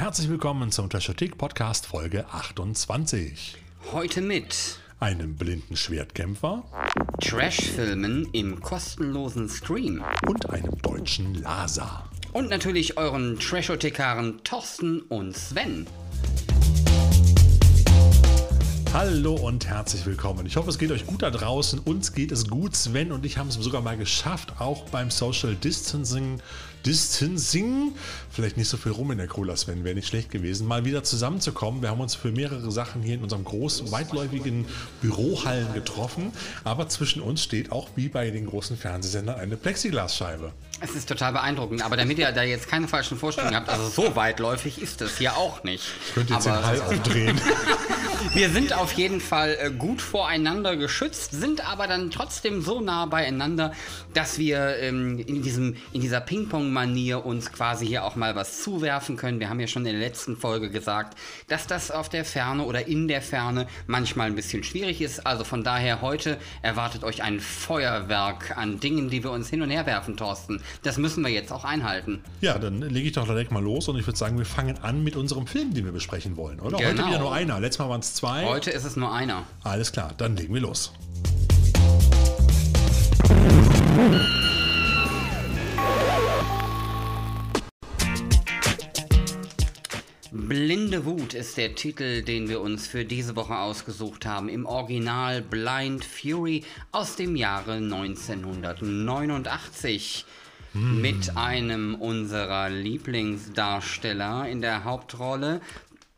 herzlich willkommen zum Trashotik Podcast Folge 28. Heute mit Einem blinden Schwertkämpfer Trashfilmen im kostenlosen Stream und einem deutschen Lasa. und natürlich euren Trashotikaren Thorsten und Sven. Hallo und herzlich willkommen. Ich hoffe, es geht euch gut da draußen. Uns geht es gut. Sven und ich haben es sogar mal geschafft, auch beim Social Distancing, Distancing, vielleicht nicht so viel rum in der Cola, Sven, wäre nicht schlecht gewesen, mal wieder zusammenzukommen. Wir haben uns für mehrere Sachen hier in unserem großen, weitläufigen Bürohallen getroffen. Aber zwischen uns steht auch wie bei den großen Fernsehsendern eine Plexiglasscheibe. Es ist total beeindruckend, aber damit ihr da jetzt keine falschen Vorstellungen habt, also so weitläufig ist es hier auch nicht. Ich könnte jetzt aber den Hall aufdrehen. wir sind auf jeden Fall äh, gut voreinander geschützt, sind aber dann trotzdem so nah beieinander, dass wir ähm, in, diesem, in dieser Ping-Pong-Manier uns quasi hier auch mal was zuwerfen können. Wir haben ja schon in der letzten Folge gesagt, dass das auf der Ferne oder in der Ferne manchmal ein bisschen schwierig ist. Also von daher heute erwartet euch ein Feuerwerk an Dingen, die wir uns hin und her werfen, Thorsten. Das müssen wir jetzt auch einhalten. Ja, dann lege ich doch direkt mal los und ich würde sagen, wir fangen an mit unserem Film, den wir besprechen wollen, oder? Heute Genau. wieder nur einer. Letztes Mal waren es zwei. Heute ist es nur einer. Alles klar, dann legen wir los. Blinde Wut ist der Titel, den wir uns für diese Woche ausgesucht haben. Im Original Blind Fury aus dem Jahre 1989. Mit einem unserer Lieblingsdarsteller in der Hauptrolle.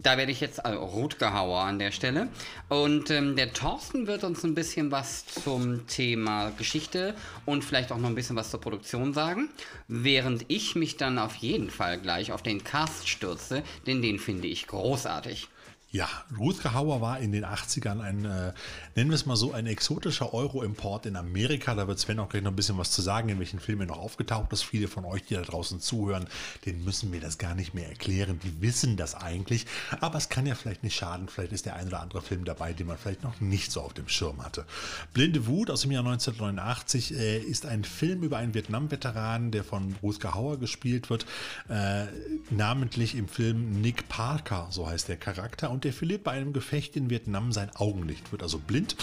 Da werde ich jetzt, also Rutger Hauer an der Stelle. Und ähm, der Thorsten wird uns ein bisschen was zum Thema Geschichte und vielleicht auch noch ein bisschen was zur Produktion sagen. Während ich mich dann auf jeden Fall gleich auf den Cast stürze, denn den finde ich großartig. Ja, Rutger Hauer war in den 80ern ein, äh, nennen wir es mal so, ein exotischer Euro-Import in Amerika. Da wird Sven auch gleich noch ein bisschen was zu sagen, in welchen Filmen er noch aufgetaucht ist. Viele von euch, die da draußen zuhören, denen müssen wir das gar nicht mehr erklären. Die wissen das eigentlich. Aber es kann ja vielleicht nicht schaden. Vielleicht ist der ein oder andere Film dabei, den man vielleicht noch nicht so auf dem Schirm hatte. Blinde Wut aus dem Jahr 1989 äh, ist ein Film über einen Vietnam-Veteran, der von Rutger Hauer gespielt wird. Äh, namentlich im Film Nick Parker, so heißt der Charakter. Und der verliert bei einem Gefecht in Vietnam sein Augenlicht, wird also blind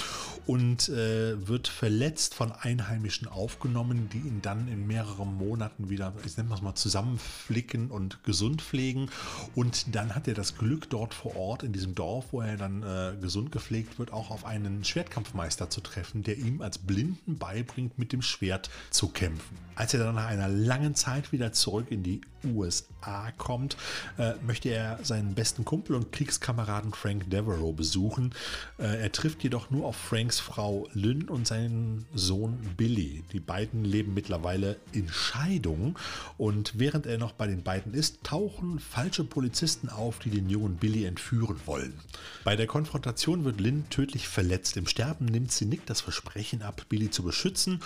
und äh, wird verletzt von Einheimischen aufgenommen, die ihn dann in mehreren Monaten wieder, ich nenne es mal, zusammenflicken und gesund pflegen. Und dann hat er das Glück, dort vor Ort in diesem Dorf, wo er dann äh, gesund gepflegt wird, auch auf einen Schwertkampfmeister zu treffen, der ihm als Blinden beibringt, mit dem Schwert zu kämpfen. Als er dann nach einer langen Zeit wieder zurück in die USA kommt, äh, möchte er seinen besten Kumpel und Kriegskameraden Frank Devereaux besuchen. Äh, er trifft jedoch nur auf Franks Frau Lynn und seinen Sohn Billy. Die beiden leben mittlerweile in Scheidung und während er noch bei den beiden ist, tauchen falsche Polizisten auf, die den jungen Billy entführen wollen. Bei der Konfrontation wird Lynn tödlich verletzt. Im Sterben nimmt sie Nick das Versprechen ab, Billy zu beschützen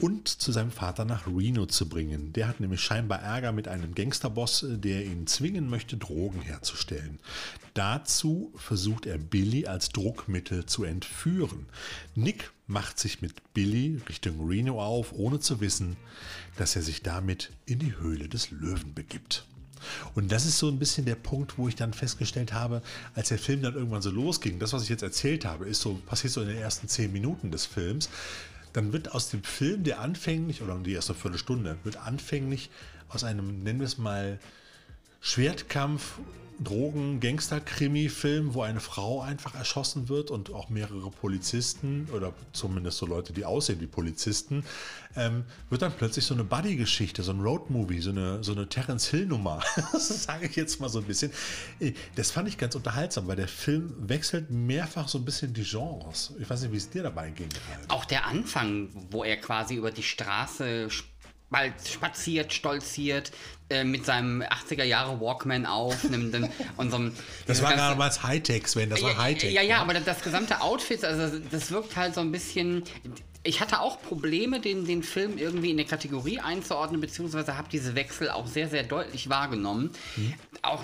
und zu seinem Vater nach Reno zu bringen. Der hat nämlich scheinbar Ärger mit einem Gangsterboss, der ihn zwingen möchte, Drogen herzustellen. Dazu versucht er Billy als Druckmittel zu entführen. Nick macht sich mit Billy Richtung Reno auf, ohne zu wissen, dass er sich damit in die Höhle des Löwen begibt. Und das ist so ein bisschen der Punkt, wo ich dann festgestellt habe, als der Film dann irgendwann so losging, das, was ich jetzt erzählt habe, ist so, passiert so in den ersten zehn Minuten des Films. Dann wird aus dem Film, der anfänglich, oder die erste Viertelstunde, wird anfänglich aus einem, nennen wir es mal, Schwertkampf, Drogen, Gangster-Krimi-Film, wo eine Frau einfach erschossen wird und auch mehrere Polizisten oder zumindest so Leute, die aussehen wie Polizisten, ähm, wird dann plötzlich so eine Buddy-Geschichte, so ein Road-Movie, so eine, so eine Terence Hill-Nummer. das sage ich jetzt mal so ein bisschen. Äh, Das fand ich ganz unterhaltsam, weil der Film wechselt mehrfach so ein bisschen die Genres. Ich weiß nicht, wie es dir dabei ging. Auch der Anfang, wo er quasi über die Straße bald spaziert, stolziert, äh, mit seinem 80er Jahre Walkman aufnimmt und, und so einem- Das war mal Hightech, Sven, das war ja, Hightech. Ja, ja, aber das, gesamte Outfit, also das wirkt halt so ein bisschen. Ich hatte auch Probleme, den, den Film irgendwie in eine Kategorie einzuordnen, beziehungsweise habe diese Wechsel auch sehr, sehr deutlich wahrgenommen. Auch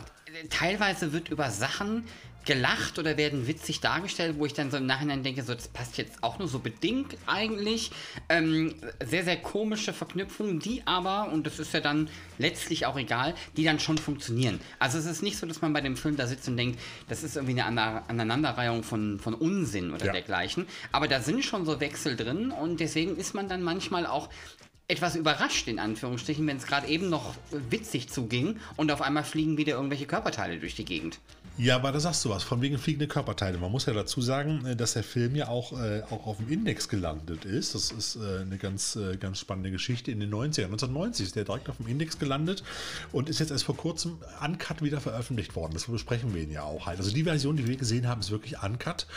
teilweise wird über Sachen gelacht oder werden witzig dargestellt, wo ich dann so im Nachhinein denke, so das passt jetzt auch nur so bedingt eigentlich. Ähm, sehr, sehr komische Verknüpfungen, die aber, und das ist ja dann letztlich auch egal, die dann schon funktionieren. Also es ist nicht so, dass man bei dem Film da sitzt und denkt, das ist irgendwie eine Aneinanderreihung von, von Unsinn oder ja. dergleichen. Aber da sind schon so Wechsel drin und deswegen ist man dann manchmal auch etwas überrascht, in Anführungsstrichen, wenn es gerade eben noch witzig zuging und auf einmal fliegen wieder irgendwelche Körperteile durch die Gegend. Ja, aber da sagst du was, von wegen fliegende Körperteile. Man muss ja dazu sagen, äh, dass der Film ja auch, äh, auch auf dem Index gelandet ist. Das ist äh, eine ganz, äh, ganz spannende Geschichte in den 90ern. 1990 ist der direkt auf dem Index gelandet und ist jetzt erst vor kurzem uncut wieder veröffentlicht worden. Das besprechen wir ihn ja auch halt. Also die Version, die wir gesehen haben, ist wirklich uncut.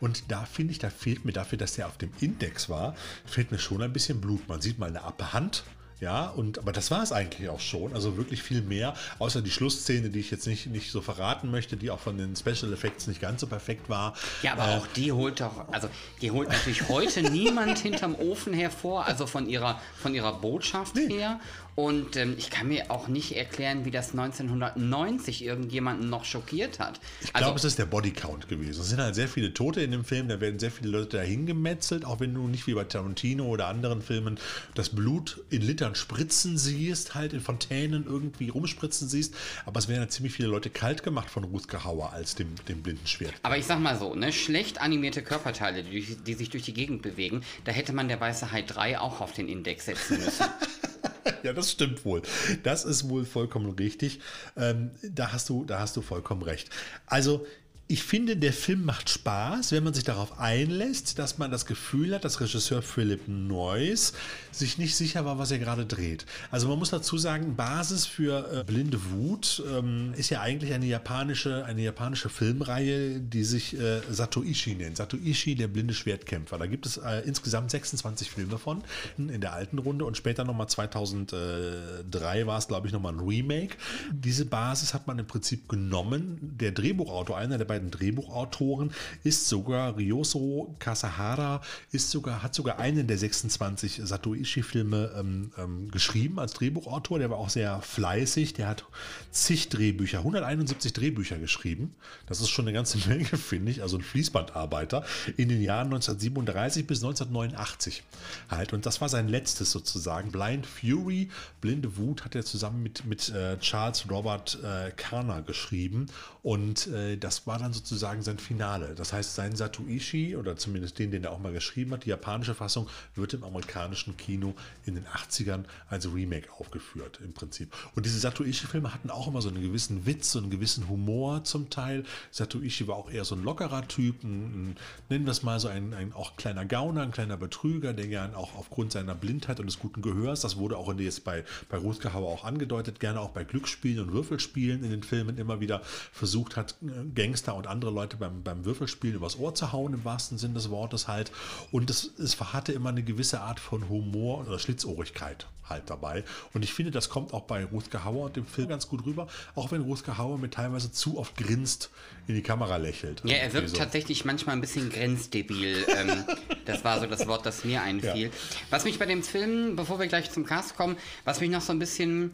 Und da finde ich, da fehlt mir dafür, dass der auf dem Index war, fehlt mir schon ein bisschen Blut. Man sieht mal eine Abhand ja, und aber das war es eigentlich auch schon. Also wirklich viel mehr, außer die Schlussszene, die ich jetzt nicht, nicht so verraten möchte, die auch von den Special Effects nicht ganz so perfekt war. Ja, aber äh, auch die holt doch, also die holt natürlich heute niemand hinterm Ofen hervor, also von ihrer, von ihrer Botschaft nee. her. Und ähm, ich kann mir auch nicht erklären, wie das 1990 irgendjemanden noch schockiert hat. Ich glaube, also, es ist der Bodycount gewesen. Es sind halt sehr viele Tote in dem Film, da werden sehr viele Leute dahin gemetzelt, auch wenn du nicht wie bei Tarantino oder anderen Filmen das Blut in Litern spritzen siehst, halt in Fontänen irgendwie rumspritzen siehst. Aber es werden ja ziemlich viele Leute kalt gemacht von Ruth Hauer als dem, dem blinden Schwert. Aber ich sag mal so, ne, schlecht animierte Körperteile, die, die sich durch die Gegend bewegen, da hätte man der Weiße Hai 3 auch auf den Index setzen müssen. ja, das stimmt wohl. Das ist wohl vollkommen richtig. Ähm, da, hast du, da hast du vollkommen recht. Also, ich finde, der Film macht Spaß, wenn man sich darauf einlässt, dass man das Gefühl hat, dass Regisseur Philip Noyce sich nicht sicher war, was er gerade dreht. Also man muss dazu sagen, Basis für äh, Blinde Wut ähm, ist ja eigentlich eine japanische, eine japanische Filmreihe, die sich äh, Satoishi nennt. Satoishi, der blinde Schwertkämpfer. Da gibt es äh, insgesamt 26 Filme von in der alten Runde und später nochmal 2003 war es, glaube ich, nochmal ein Remake. Diese Basis hat man im Prinzip genommen. Der Drehbuchautor, einer der beiden beiden Drehbuchautoren ist sogar Ryoso Kasahara, ist sogar, hat sogar einen der 26 Satoishi-Filme ähm, ähm, geschrieben als Drehbuchautor. Der war auch sehr fleißig. Der hat zig Drehbücher, 171 Drehbücher geschrieben. Das ist schon eine ganze Menge, finde ich. Also ein Fließbandarbeiter in den Jahren 1937 bis 1989 halt. Und das war sein letztes sozusagen. Blind Fury, Blinde Wut hat er zusammen mit, mit äh, Charles Robert äh, Kerner geschrieben. Und äh, das war dann sozusagen sein Finale. Das heißt, sein Satuishi, oder zumindest den, den er auch mal geschrieben hat, die japanische Fassung, wird im amerikanischen Kino in den 80ern als Remake aufgeführt, im Prinzip. Und diese Satuishi-Filme hatten auch immer so einen gewissen Witz, so einen gewissen Humor zum Teil. Satuishi war auch eher so ein lockerer Typ, ein, ein, nennen wir es mal so ein, ein auch kleiner Gauner, ein kleiner Betrüger, der gern auch aufgrund seiner Blindheit und des guten Gehörs, das wurde auch in jetzt bei, bei Rutger Hauer auch angedeutet, gerne auch bei Glücksspielen und Würfelspielen in den Filmen immer wieder versucht hat, Gangster und andere Leute beim, beim Würfelspielen übers Ohr zu hauen, im wahrsten Sinn des Wortes halt. Und es, es hatte immer eine gewisse Art von Humor oder Schlitzohrigkeit halt dabei. Und ich finde, das kommt auch bei Ruthke Hauer und dem Film ganz gut rüber, auch wenn Ruthke Hauer mir teilweise zu oft grinst, in die Kamera lächelt. Ja, er wirkt so. tatsächlich manchmal ein bisschen grenzdebil. ähm, das war so das Wort, das mir einfiel. Ja. Was mich bei dem Film, bevor wir gleich zum Cast kommen, was mich noch so ein bisschen,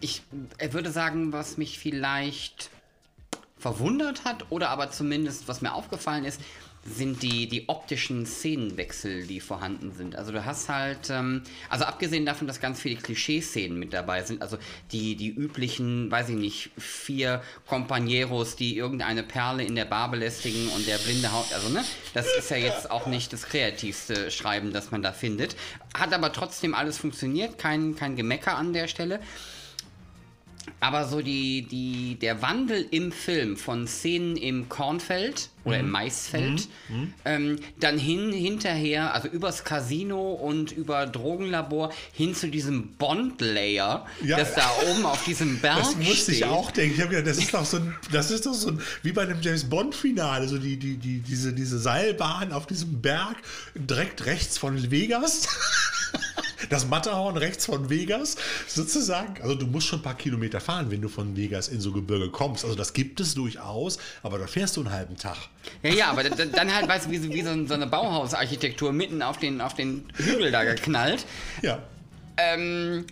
ich würde sagen, was mich vielleicht verwundert hat oder aber zumindest, was mir aufgefallen ist, sind die, die optischen Szenenwechsel, die vorhanden sind. Also du hast halt, ähm, also abgesehen davon, dass ganz viele Klischeeszenen mit dabei sind, also die, die üblichen, weiß ich nicht, vier Companeros, die irgendeine Perle in der Bar belästigen und der blinde Haut, also ne, das ist ja jetzt auch nicht das kreativste Schreiben, das man da findet. Hat aber trotzdem alles funktioniert, kein, kein Gemecker an der Stelle. Aber so die, die, der Wandel im Film von Szenen im Kornfeld oder mhm. im Maisfeld, mhm. mhm. ähm, dann hin, hinterher, also übers Casino und über Drogenlabor hin zu diesem Bond-Layer, ja. das da oben auf diesem Berg Das musste steht. ich auch denken. Ich gedacht, das ist doch so ein, das ist doch so ein, wie bei einem James Bond-Finale, so die, die, die, diese, diese Seilbahn auf diesem Berg, direkt rechts von Vegas. das Matterhorn rechts von Vegas sozusagen. Also du musst schon ein paar Kilometer fahren, wenn du von Vegas in so Gebirge kommst. Also das gibt es durchaus, aber da fährst du einen halben Tag. Ja, ja, aber dann halt, weißt du, wie, wie so, eine Bauhausarchitektur mitten auf den, auf den Hügel da geknallt. Ja. Ähm,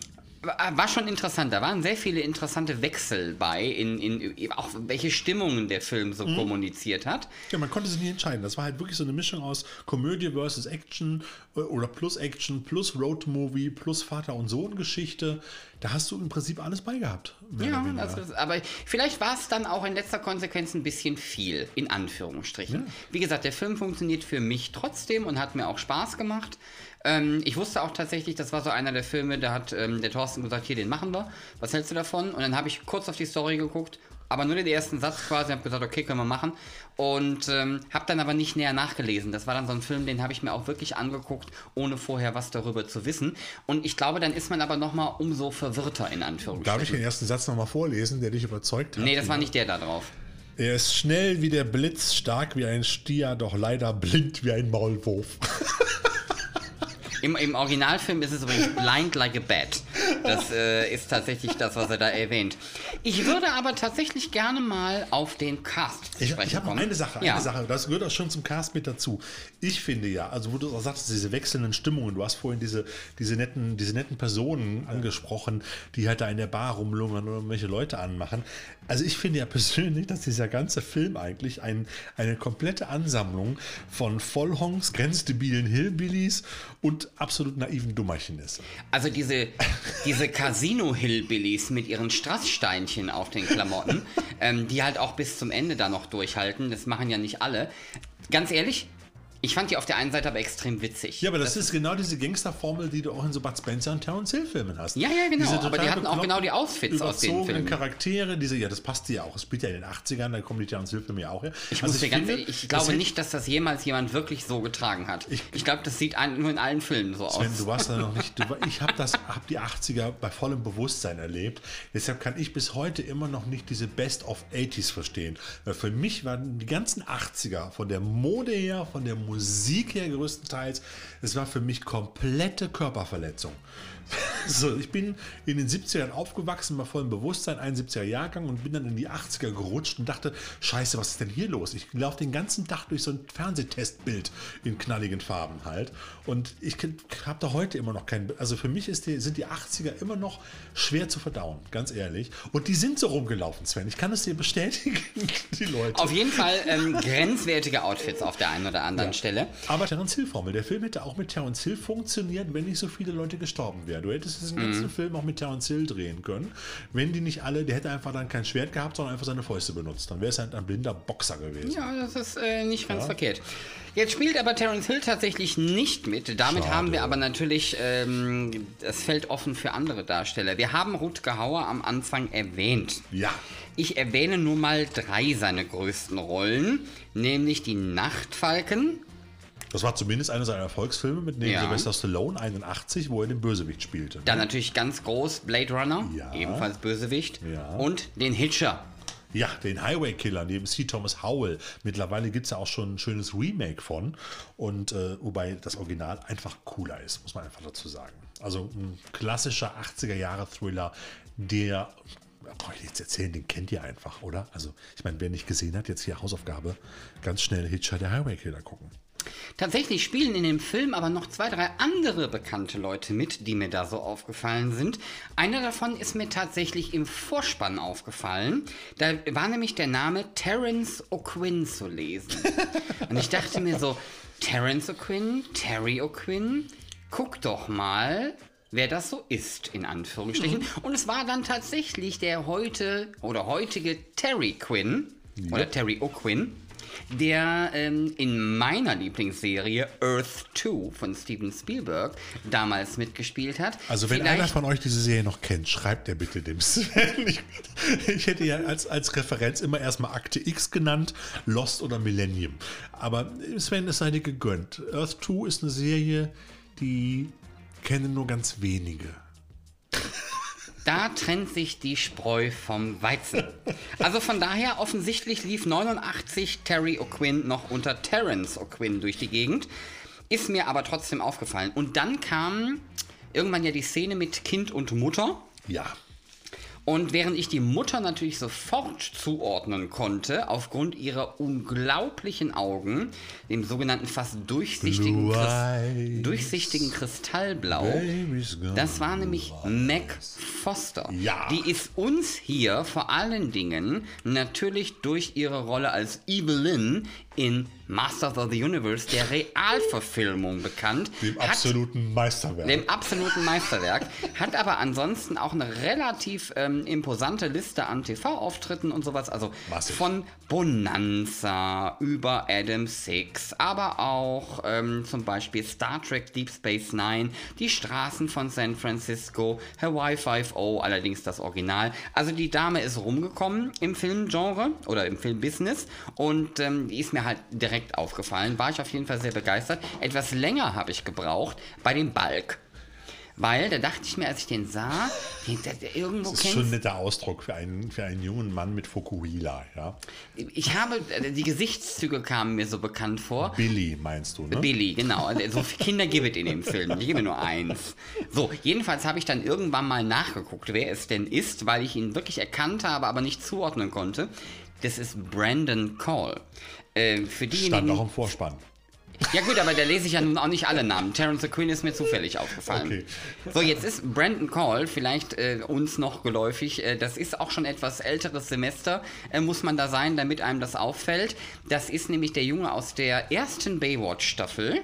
war schon interessant. Da waren sehr viele interessante Wechsel bei, in, in auch welche Stimmungen der Film so mhm. kommuniziert hat. Ja, man konnte sich nicht entscheiden. Das war halt wirklich so eine Mischung aus Komödie versus Action äh, oder plus Action, plus Roadmovie, plus Vater- und Sohn-Geschichte. Da hast du im Prinzip alles beigehabt. Ja, also, aber vielleicht war es dann auch in letzter Konsequenz ein bisschen viel, in Anführungsstrichen. Ja. Wie gesagt, der Film funktioniert für mich trotzdem und hat mir auch Spaß gemacht. Ähm, ich wusste auch tatsächlich, das war so einer der Filme, da hat ähm, der Thorsten gesagt, hier, den machen wir. Was hältst du davon? Und dann habe ich kurz auf die Story geguckt, aber nur den ersten Satz quasi, habe gesagt, okay, können wir machen. Und ähm, habe dann aber nicht näher nachgelesen. Das war dann so ein Film, den habe ich mir auch wirklich angeguckt, ohne vorher was darüber zu wissen. Und ich glaube, dann ist man aber nochmal umso verwirrter, in Anführungszeichen. Darf ich den ersten Satz nochmal vorlesen, der dich überzeugt hat? Nee, das war nicht der da drauf. Er ist schnell wie der Blitz, stark wie ein Stier, doch leider blind wie ein Maulwurf. Im, Im Originalfilm ist es übrigens Blind Like a Bat. Das äh, ist tatsächlich das, was er da erwähnt. Ich würde aber tatsächlich gerne mal auf den Cast sprechen Ich, ich habe noch eine Sache, eine ja. Sache. Das gehört auch schon zum Cast mit dazu. Ich finde ja, also wo du auch sagst, diese wechselnden Stimmungen, du hast vorhin diese, diese, netten, diese netten Personen angesprochen, die halt da in der Bar rumlungern oder irgendwelche Leute anmachen. Also ich finde ja persönlich, dass dieser ganze Film eigentlich ein, eine komplette Ansammlung von Vollhongs, grenzdebilen Hillbillies und absolut naiven Dummerchen ist. Also diese, diese Casino-Hillbillies mit ihren Strasssteinchen auf den Klamotten, ähm, die halt auch bis zum Ende da noch durchhalten, das machen ja nicht alle. Ganz ehrlich, ich fand die auf der einen Seite aber extrem witzig. Ja, aber das, das ist genau diese Gangsterformel, die du auch in so Bud Spencer und Terence Hill Filmen hast. Ja, ja, genau. aber die hatten auch genau die Outfits aus den Filmen. Charaktere, diese, ja, das passt ja auch. Es spielt ja in den 80ern, da kommen die Terence Hill Filme ja auch her. Ich, also ich, finde, ich glaube nicht, dass das jemals jemand wirklich so getragen hat. Ich, ich glaube, das sieht nur in allen Filmen so Sven, aus. du warst da noch nicht. Du, ich habe hab die 80er bei vollem Bewusstsein erlebt. Deshalb kann ich bis heute immer noch nicht diese Best of 80s verstehen. Weil für mich waren die ganzen 80er von der Mode her, von der Musik her größtenteils. Es war für mich komplette Körperverletzung. So, ich bin in den 70ern aufgewachsen, war voll im Bewusstsein, 71er Jahrgang und bin dann in die 80er gerutscht und dachte, scheiße, was ist denn hier los? Ich laufe den ganzen Tag durch so ein Fernsehtestbild in knalligen Farben halt. Und ich habe da heute immer noch kein, also für mich die, sind die 80er immer noch schwer zu verdauen, ganz ehrlich. Und die sind so rumgelaufen, Sven. Ich kann es dir bestätigen, die Leute. Auf jeden Fall ähm, grenzwertige Outfits auf der einen oder anderen ja. Stelle. Aber Terence Hill Formel, der Film hätte auch mit Terence Hill funktioniert, wenn nicht so viele Leute gestorben wären. Du hättest diesen ganzen mhm. Film auch mit Terence Hill drehen können. Wenn die nicht alle, der hätte einfach dann kein Schwert gehabt, sondern einfach seine Fäuste benutzt. Dann wäre es halt ein blinder Boxer gewesen. Ja, das ist äh, nicht ganz ja. verkehrt. Jetzt spielt aber Terence Hill tatsächlich nicht mit. Damit Schade. haben wir aber natürlich ähm, das Feld offen für andere Darsteller. Wir haben Rutger Hauer am Anfang erwähnt. Ja. Ich erwähne nur mal drei seiner größten Rollen, nämlich die Nachtfalken, das war zumindest einer seiner Erfolgsfilme mit neben ja. Sylvester Stallone 81, wo er den Bösewicht spielte. Dann natürlich ganz groß Blade Runner, ja. ebenfalls Bösewicht. Ja. Und den Hitcher. Ja, den Highway Killer neben C. Thomas Howell. Mittlerweile gibt es ja auch schon ein schönes Remake von. Und äh, wobei das Original einfach cooler ist, muss man einfach dazu sagen. Also ein klassischer 80er Jahre Thriller, der brauche ich jetzt erzählen, den kennt ihr einfach, oder? Also, ich meine, wer nicht gesehen hat, jetzt hier Hausaufgabe, ganz schnell Hitcher der Highway Killer gucken. Tatsächlich spielen in dem Film aber noch zwei, drei andere bekannte Leute mit, die mir da so aufgefallen sind. Einer davon ist mir tatsächlich im Vorspann aufgefallen. Da war nämlich der Name Terence O'Quinn zu lesen. Und ich dachte mir so, Terence O'Quinn, Terry O'Quinn, guck doch mal, wer das so ist, in Anführungsstrichen. Mhm. Und es war dann tatsächlich der heute oder heutige Terry Quinn ja. oder Terry O'Quinn der ähm, in meiner Lieblingsserie Earth 2 von Steven Spielberg damals mitgespielt hat. Also wenn Vielleicht einer von euch diese Serie noch kennt, schreibt er bitte dem Sven. Ich, ich hätte ja als, als Referenz immer erstmal Akte X genannt, Lost oder Millennium. Aber Sven, es sei dir gegönnt. Earth 2 ist eine Serie, die kennen nur ganz wenige. Da trennt sich die Spreu vom Weizen. Also von daher offensichtlich lief 89 Terry O'Quinn noch unter Terence O'Quinn durch die Gegend. Ist mir aber trotzdem aufgefallen. Und dann kam irgendwann ja die Szene mit Kind und Mutter. Ja. Und während ich die Mutter natürlich sofort zuordnen konnte, aufgrund ihrer unglaublichen Augen, dem sogenannten fast durchsichtigen, Christ durchsichtigen Kristallblau, das war nämlich Mac Foster. Ja. Die ist uns hier vor allen Dingen natürlich durch ihre Rolle als Evelyn in Masters of the Universe, der Realverfilmung bekannt. Dem Hat absoluten Meisterwerk. dem absoluten Meisterwerk, hat aber ansonsten auch eine relativ ähm, imposante Liste an TV-Auftritten und sowas. Also Massiv. von Bonanza über Adam Six, aber auch ähm, zum Beispiel Star Trek Deep Space Nine, die Straßen von San Francisco, Hawaii 5.0, allerdings das Original. Also die Dame ist rumgekommen im Filmgenre oder im Filmbusiness und ähm, die ist mir halt direkt aufgefallen. War ich auf jeden Fall sehr begeistert. Etwas länger habe ich gebraucht bei dem Balk. Weil, da dachte ich mir, als ich den sah, den, der, der irgendwo das ist kennst schon ein netter Ausdruck für einen, für einen jungen Mann mit Fokuhila. Ja? Ich habe, äh, die Gesichtszüge kamen mir so bekannt vor. Billy meinst du, ne? Billy, genau. Also, So viele Kinder gibt es in dem Film. Ich gebe nur eins. So, jedenfalls habe ich dann irgendwann mal nachgeguckt, wer es denn ist, weil ich ihn wirklich erkannt habe, aber nicht zuordnen konnte. Das ist Brandon Call. Äh, für Stand diejenigen. auch im Vorspann. Ja gut, aber da lese ich ja nun auch nicht alle Namen. Terence Quinn ist mir zufällig aufgefallen. Okay. So, jetzt ist Brandon Call vielleicht äh, uns noch geläufig. Äh, das ist auch schon etwas älteres Semester, äh, muss man da sein, damit einem das auffällt. Das ist nämlich der Junge aus der ersten Baywatch-Staffel.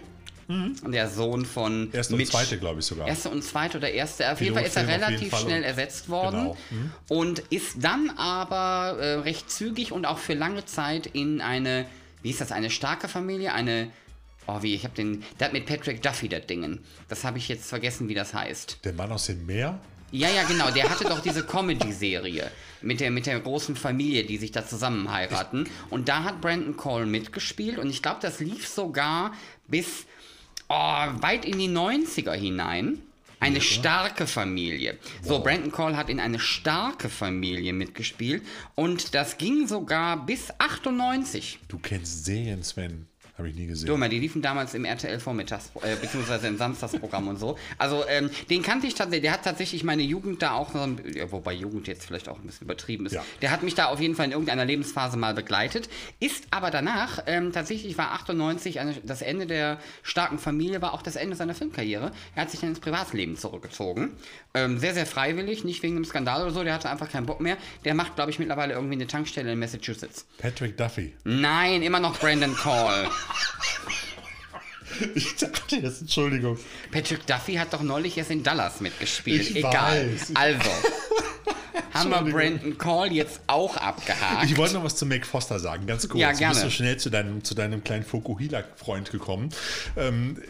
Der Sohn von Mhm. Erste und Mitch. zweite, glaube ich sogar. Erste und zweite oder erste. Auf jeden Fall ist er relativ schnell ersetzt worden Genau. und ist dann aber äh, recht zügig und auch für lange Zeit in eine, wie ist das, eine starke Familie, eine, oh wie, ich habe den, der hat mit Patrick Duffy das Dingen. Das habe ich jetzt vergessen, wie das heißt. Der Mann aus dem Meer? Ja, ja, genau, der hatte doch diese Comedy-Serie mit der, mit der großen Familie, die sich da zusammen heiraten. Und da hat Brandon Cole mitgespielt und ich glaube, das lief sogar bis oh, weit in die 90er hinein. Eine starke Familie. So, Brandon Cole hat in eine starke Familie mitgespielt und das ging sogar bis 98. Du kennst Serien, Sven. Habe ich nie gesehen. Dumme, die liefen damals im RTL Vormittags, äh, beziehungsweise im Samstagsprogramm und so. Also, ähm, den kannte ich tatsächlich, der hat tatsächlich meine Jugend da auch, so ein- ja, wobei Jugend jetzt vielleicht auch ein bisschen übertrieben ist. Ja. Der hat mich da auf jeden Fall in irgendeiner Lebensphase mal begleitet. Ist aber danach, ähm, tatsächlich war 98, eine, das Ende der starken Familie, war auch das Ende seiner Filmkarriere. Er hat sich dann ins Privatleben zurückgezogen. Ähm, sehr, sehr freiwillig, nicht wegen einem Skandal oder so, der hatte einfach keinen Bock mehr. Der macht, glaube ich, mittlerweile irgendwie eine Tankstelle in Massachusetts. Patrick Duffy. Nein, immer noch Brandon Call. Ich dachte jetzt, Entschuldigung. Patrick Duffy hat doch neulich erst in Dallas mitgespielt. Ich Egal. weiß. Also. Haben wir. Brandon Call jetzt auch abgehakt? Ich wollte noch was zu Mac Foster sagen, ganz kurz. Ja, Du gerne. bist so schnell zu deinem, zu deinem kleinen Fokuhila-Freund gekommen. Ähm,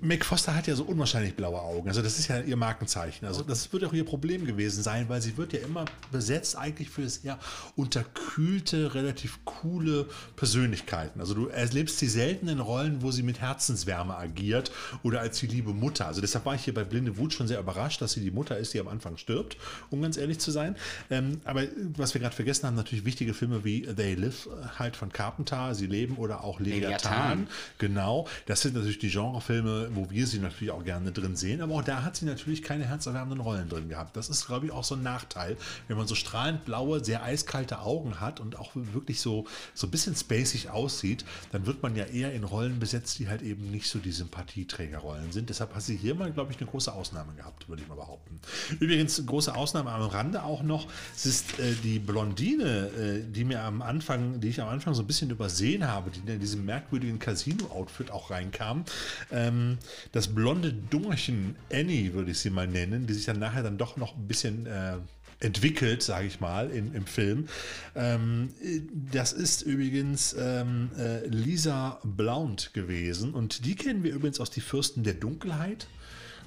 Mac Foster hat ja so unwahrscheinlich blaue Augen. Also das ist ja ihr Markenzeichen. Also das wird auch ihr Problem gewesen sein, weil sie wird ja immer besetzt eigentlich für sehr unterkühlte, relativ coole Persönlichkeiten. Also du erlebst sie selten in Rollen, wo sie mit Herzenswärme agiert oder als die liebe Mutter. Also deshalb war ich hier bei Blinde Wut schon sehr überrascht, dass sie die Mutter ist, die am Anfang stirbt, um ganz ehrlich zu sein. Ähm, aber was wir gerade vergessen haben, natürlich wichtige Filme wie They Live, äh, halt von Carpenter, Sie leben oder auch Leviathan. Leviathan. Genau, das sind natürlich die Genrefilme, wo wir sie natürlich auch gerne drin sehen, aber auch da hat sie natürlich keine herzerwärmenden Rollen drin gehabt. Das ist, glaube ich, auch so ein Nachteil, wenn man so strahlend blaue, sehr eiskalte Augen hat und auch wirklich so, so ein bisschen spacig aussieht, dann wird man ja eher in Rollen besetzt, die halt eben nicht so die Sympathieträgerrollen sind. Deshalb hat sie hier mal, glaube ich, eine große Ausnahme gehabt, würde ich mal behaupten. Übrigens, große Ausnahme am Rande auch noch, es ist äh, die Blondine, äh, die mir am Anfang, die ich am Anfang so ein bisschen übersehen habe, die in diesem merkwürdigen Casino-Outfit auch reinkam. Ähm, das blonde Dummerchen Annie, würde ich sie mal nennen, die sich dann nachher dann doch noch ein bisschen äh, entwickelt, sage ich mal, in, im Film. Ähm, äh, das ist übrigens ähm, äh, Lisa Blount gewesen und die kennen wir übrigens aus Die Fürsten der Dunkelheit.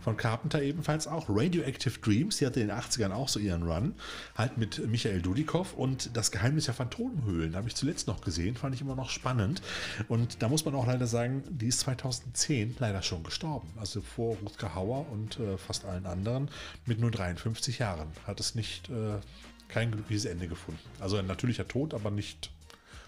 Von Carpenter ebenfalls auch. Radioactive Dreams, die hatte in den 80ern auch so ihren Run. Halt mit Michael Dudikoff und Das Geheimnis der Phantomhöhlen habe ich zuletzt noch gesehen, fand ich immer noch spannend. Und da muss man auch leider sagen, die ist 2010 leider schon gestorben. Also vor Rutger Hauer und äh, fast allen anderen mit nur 53 Jahren. Hat es nicht äh, kein glückliches Ende gefunden. Also ein natürlicher Tod, aber nicht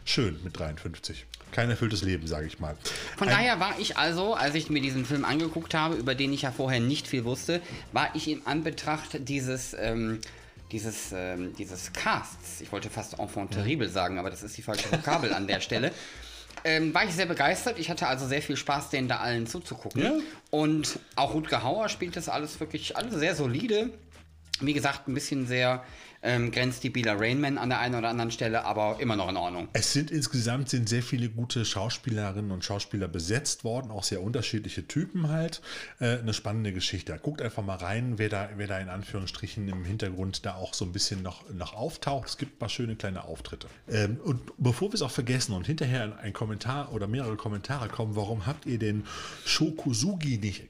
schön mit 53. Kein erfülltes Leben, sage ich mal. Von Ein- daher war ich also, als ich mir diesen Film angeguckt habe, über den ich ja vorher nicht viel wusste, war ich in Anbetracht dieses, ähm, dieses, ähm, dieses Casts, ich wollte fast enfant terrible sagen, aber das ist die falsche Vokabel an der Stelle, ähm, war ich sehr begeistert. Ich hatte also sehr viel Spaß, denen da allen zuzugucken. Ja. Und auch Rutger Hauer spielt das alles wirklich alles sehr solide. Wie gesagt, ein bisschen sehr ähm, Bieler Rainman an der einen oder anderen Stelle, aber immer noch in Ordnung. Es sind insgesamt sind sehr viele gute Schauspielerinnen und Schauspieler besetzt worden, auch sehr unterschiedliche Typen halt. Äh, eine spannende Geschichte. Guckt einfach mal rein, wer da, wer da in Anführungsstrichen im Hintergrund da auch so ein bisschen noch, noch auftaucht. Es gibt ein paar schöne kleine Auftritte. Ähm, und bevor wir es auch vergessen und hinterher ein, ein Kommentar oder mehrere Kommentare kommen, warum habt ihr den Shokusugi nicht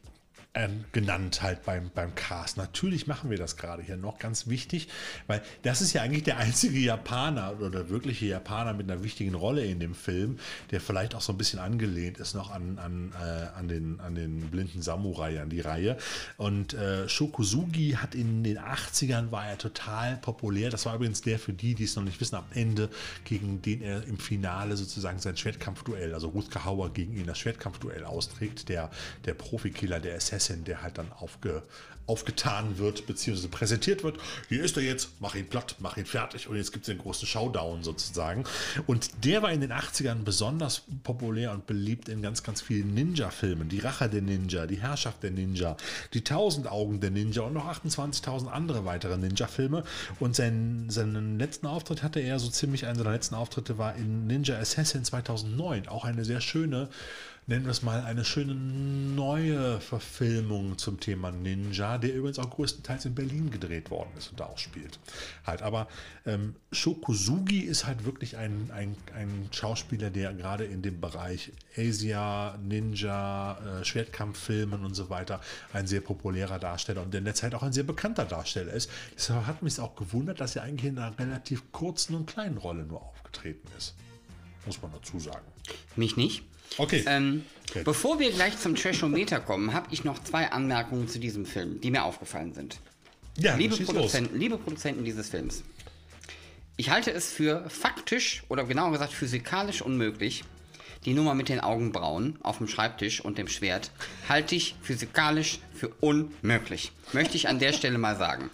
ähm, genannt halt beim, beim Cast. Natürlich machen wir das gerade hier noch, ganz wichtig, weil das ist ja eigentlich der einzige Japaner oder wirkliche Japaner mit einer wichtigen Rolle in dem Film, der vielleicht auch so ein bisschen angelehnt ist noch an, an, äh, an, den, an den blinden Samurai, an die Reihe. Und äh, Shokuzugi hat in den 80ern war er total populär. Das war übrigens der für die, die es noch nicht wissen, am Ende, gegen den er im Finale sozusagen sein Schwertkampfduell, also Rutger Hauer gegen ihn das Schwertkampfduell austrägt, der, der Profikiller, der Assassin Assassin, der halt dann aufge, aufgetan wird, beziehungsweise präsentiert wird. Hier ist er jetzt, mach ihn platt, mach ihn fertig und jetzt gibt es den großen Showdown sozusagen. Und der war in den 80ern besonders populär und beliebt in ganz, ganz vielen Ninja-Filmen. Die Rache der Ninja, die Herrschaft der Ninja, die Tausend Augen der Ninja und noch 28.000 andere weitere Ninja-Filme. Und seinen, seinen letzten Auftritt hatte er so ziemlich, einer seiner letzten Auftritte war in Ninja Assassin 2009. Auch eine sehr schöne nennen wir es mal, eine schöne neue Verfilmung zum Thema Ninja, der übrigens auch größtenteils in Berlin gedreht worden ist und da auch spielt. Halt, aber ähm, Shokuzugi ist halt wirklich ein, ein, ein Schauspieler, der gerade in dem Bereich Asia, Ninja, äh, Schwertkampffilmen und so weiter ein sehr populärer Darsteller und in der Zeit auch ein sehr bekannter Darsteller ist. Deshalb hat mich auch gewundert, dass er eigentlich in einer relativ kurzen und kleinen Rolle nur aufgetreten ist. Muss man dazu sagen. Mich nicht. Okay. Ähm, Bevor wir gleich zum Trashometer kommen, habe ich noch zwei Anmerkungen zu diesem Film, die mir aufgefallen sind. ja, Liebe schieß los. Produzenten, liebe Produzenten dieses Films, ich halte es für faktisch oder genauer gesagt physikalisch unmöglich, die Nummer mit den Augenbrauen auf dem Schreibtisch und dem Schwert halte ich physikalisch für unmöglich. Möchte ich an der Stelle mal sagen.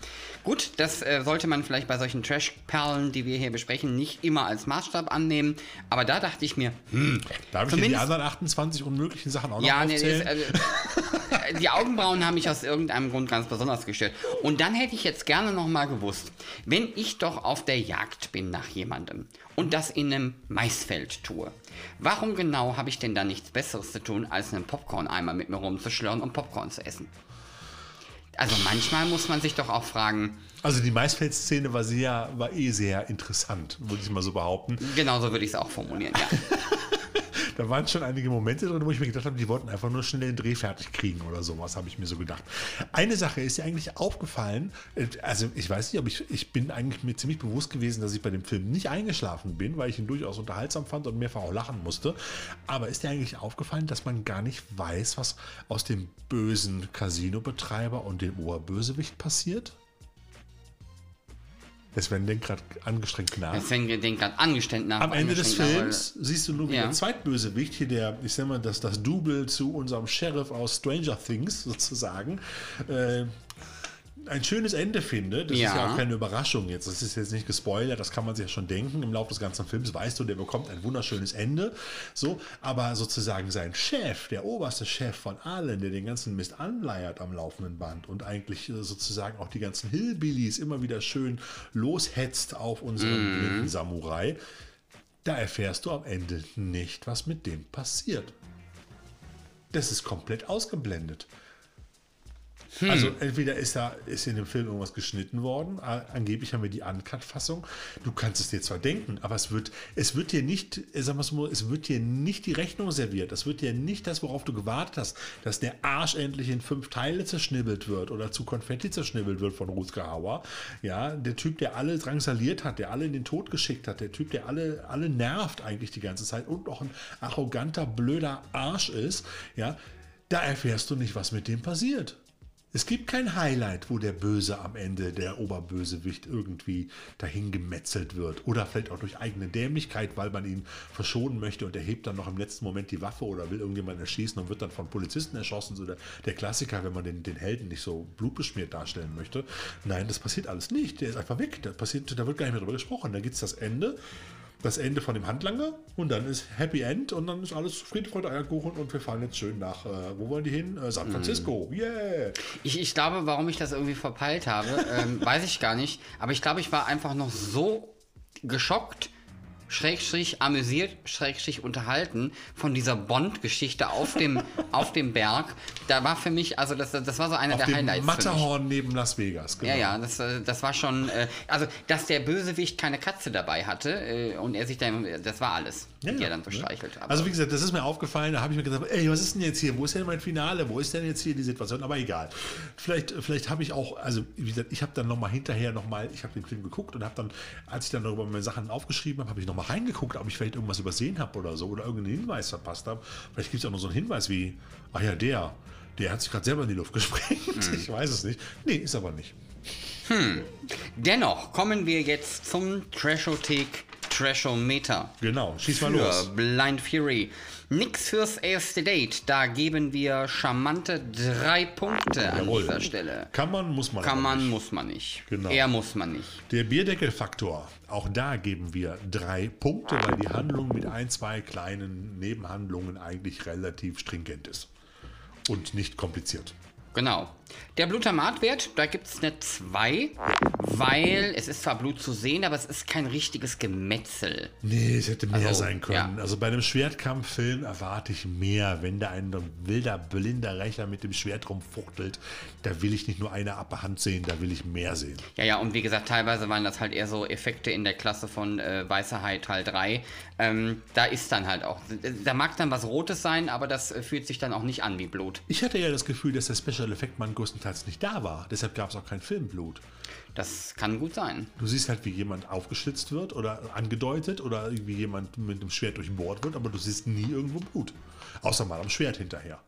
Gut, das äh, sollte man vielleicht bei solchen Trash-Perlen, die wir hier besprechen, nicht immer als Maßstab annehmen. Aber da dachte ich mir, hm, Darf ich dir die Zumindest- anderen 28 unmöglichen Sachen auch noch ja, nee, aufzählen? das, äh, die Augenbrauen haben mich aus irgendeinem Grund ganz besonders gestört. Und dann hätte ich jetzt gerne noch mal gewusst, wenn ich doch auf der Jagd bin nach jemandem und das in einem Maisfeld tue, warum genau habe ich denn da nichts Besseres zu tun, als einen Popcorn-Eimer mit mir rumzuschlören und Popcorn zu essen? Also manchmal muss man sich doch auch fragen, Also die Maisfeld-Szene war sehr, war eh sehr interessant, würde ich mal so behaupten. genauso würde ich es auch formulieren, ja. Da waren schon einige Momente drin, wo ich mir gedacht habe, die wollten einfach nur schnell den Dreh fertig kriegen oder sowas, habe ich mir so gedacht. Eine Sache ist ja eigentlich aufgefallen, äh, also ich weiß nicht, aber ich, ich bin eigentlich mir ziemlich bewusst gewesen, dass ich bei dem Film nicht eingeschlafen bin, weil ich ihn durchaus unterhaltsam fand und mehrfach auch lachen musste. Aber ist dir eigentlich aufgefallen, dass man gar nicht weiß, was aus dem bösen Casino-Betreiber und dem Oberbösewicht passiert? Es werden den gerade angestrengt nach. Sven denkt gerade angeständig nach. Am Ende des angestrengt nach, Films siehst du nur, wie Ja. der Zweitbösewicht hier, der, ich sag mal, das, das Double zu unserem Sheriff aus Stranger Things sozusagen, äh, ein schönes Ende findet. Das Ja. ist ja auch keine Überraschung jetzt. Das ist jetzt nicht gespoilert, das kann man sich ja schon denken. Im Laufe des ganzen Films weißt du, der bekommt ein wunderschönes Ende. So, aber sozusagen sein Chef, der oberste Chef von allen, der den ganzen Mist anleiert am laufenden Band und eigentlich äh, sozusagen auch die ganzen Hillbillies immer wieder schön loshetzt auf unseren Mhm. blinden Samurai, da erfährst du am Ende nicht, was mit dem passiert. Das ist komplett ausgeblendet. Also entweder ist da ist in dem Film irgendwas geschnitten worden, angeblich haben wir die Uncut-Fassung. Du kannst es dir zwar denken, aber es wird, es wird dir nicht, äh, sagen wir mal, es wird dir nicht die Rechnung serviert. Es wird dir nicht das, worauf du gewartet hast, dass der Arsch endlich in fünf Teile zerschnibbelt wird oder zu Konfetti zerschnibbelt wird von Rutger Hauer. Ja, der Typ, der alle drangsaliert hat, der alle in den Tod geschickt hat, der Typ, der alle, alle nervt eigentlich die ganze Zeit und noch ein arroganter, blöder Arsch ist, ja, da erfährst du nicht, was mit dem passiert. Es gibt kein Highlight, wo der Böse am Ende, der Oberbösewicht, irgendwie dahin gemetzelt wird. Oder vielleicht auch durch eigene Dämlichkeit, weil man ihn verschonen möchte und er hebt dann noch im letzten Moment die Waffe oder will irgendjemanden erschießen und wird dann von Polizisten erschossen. So der, der Klassiker, wenn man den, den Helden nicht so blutbeschmiert darstellen möchte. Nein, das passiert alles nicht. Der ist einfach weg. Da, passiert, da wird gar nicht mehr drüber gesprochen. Da gibt es das Ende das Ende von dem Handlanger und dann ist Happy End und dann ist alles Friede, Freude, Eierkuchen und wir fahren jetzt schön nach, äh, wo wollen die hin? Äh, San Francisco, yeah! Ich, ich glaube, warum ich das irgendwie verpeilt habe, ähm, weiß ich gar nicht. Aber ich glaube, ich war einfach noch so geschockt, Schrägstrich amüsiert, Schrägstrich unterhalten von dieser Bond-Geschichte auf dem, auf dem Berg. Da war für mich, also das, das war so einer Auf der dem Highlights. Matterhorn neben Las Vegas, genau. Ja, ja, das, äh, das war schon, äh, also dass der Bösewicht keine Katze dabei hatte äh, und er sich dann, das war alles, Ja, die ja, er dann bestreichelt. Aber Also wie gesagt, das ist mir aufgefallen, da habe ich mir gedacht, ey, was ist denn jetzt hier? Wo ist denn mein Finale? Wo ist denn jetzt hier die Situation? Aber egal. Vielleicht, vielleicht habe ich auch, also wie gesagt, ich habe dann nochmal hinterher nochmal, ich habe den Film geguckt und habe dann, als ich dann darüber meine Sachen aufgeschrieben habe, habe ich nochmal reingeguckt, ob ich vielleicht irgendwas übersehen habe oder so oder irgendeinen Hinweis verpasst habe. Vielleicht gibt es auch noch so einen Hinweis wie, ach ja, der, der hat sich gerade selber in die Luft gesprengt. Ich weiß es nicht. Nee, ist aber nicht. dennoch kommen wir jetzt zum Trashothek Trashometer. Genau, schieß mal für los. Blind Fury. Nix fürs erste Date. Da geben wir charmante drei Punkte an Jawohl. dieser Stelle. Kann man, muss man. Kann man, nicht. muss man nicht. Genau. Er muss man nicht. Der Bierdeckelfaktor, auch da geben wir drei Punkte, weil die Handlung mit ein, zwei kleinen Nebenhandlungen eigentlich relativ stringent ist und nicht kompliziert. Genau. Der Blutamatwert, da gibt es eine 2, weil es ist zwar Blut zu sehen, aber es ist kein richtiges Gemetzel. Nee, es hätte mehr Also, sein können. ja. Also bei einem Schwertkampffilm erwarte ich mehr. Wenn da ein wilder, blinder Rächer mit dem Schwert rumfuchtelt, da will ich nicht nur eine Hand sehen, da will ich mehr sehen. Ja, ja, und wie gesagt, teilweise waren das halt eher so Effekte in der Klasse von äh, Weißer Hai Teil 3. Ähm, da ist dann halt auch, da mag dann was Rotes sein, aber das äh, fühlt sich dann auch nicht an wie Blut. Ich hatte ja das Gefühl, dass der Special Effect Mann größtenteils nicht da war. Deshalb gab es auch kein Filmblut. Das kann gut sein. Du siehst halt, wie jemand aufgeschlitzt wird oder angedeutet oder wie jemand mit dem Schwert durchbohrt wird, aber du siehst nie irgendwo Blut. Außer mal am Schwert hinterher.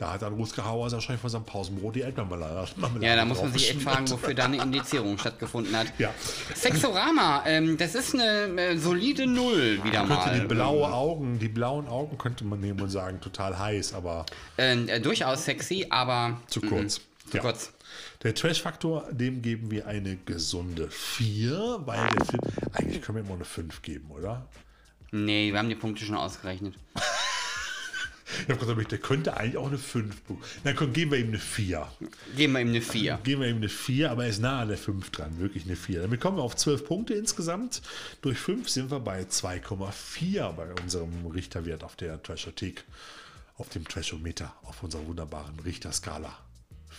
Da hat dann Rutger Hauer wahrscheinlich von seinem Pausenbrot die Elbmarmelade. Ja, da muss man sich echt fragen, wofür da eine Indizierung stattgefunden hat. Ja. Sexorama, ähm, das ist eine äh, solide Null wieder Man mal. die blaue Augen, die blauen Augen könnte man nehmen und sagen, total heiß, aber Ähm, äh, durchaus sexy, aber zu kurz. Zu kurz. Der Trash-Faktor, dem geben wir eine gesunde 4, weil der Film, eigentlich können wir auch eine 5 geben, oder? Nee, wir haben die Punkte schon ausgerechnet. Ich habe gesagt, der könnte eigentlich auch eine 5 bekommen. Dann geben wir ihm eine 4. Geben wir ihm eine 4. Geben wir ihm eine 4, aber er ist nah an der 5 dran, wirklich eine 4. Damit kommen wir auf 12 Punkte insgesamt. Durch 5 sind wir bei 2,4 bei unserem Richterwert auf der Trashothek, auf dem Trashometer, auf unserer wunderbaren Richterskala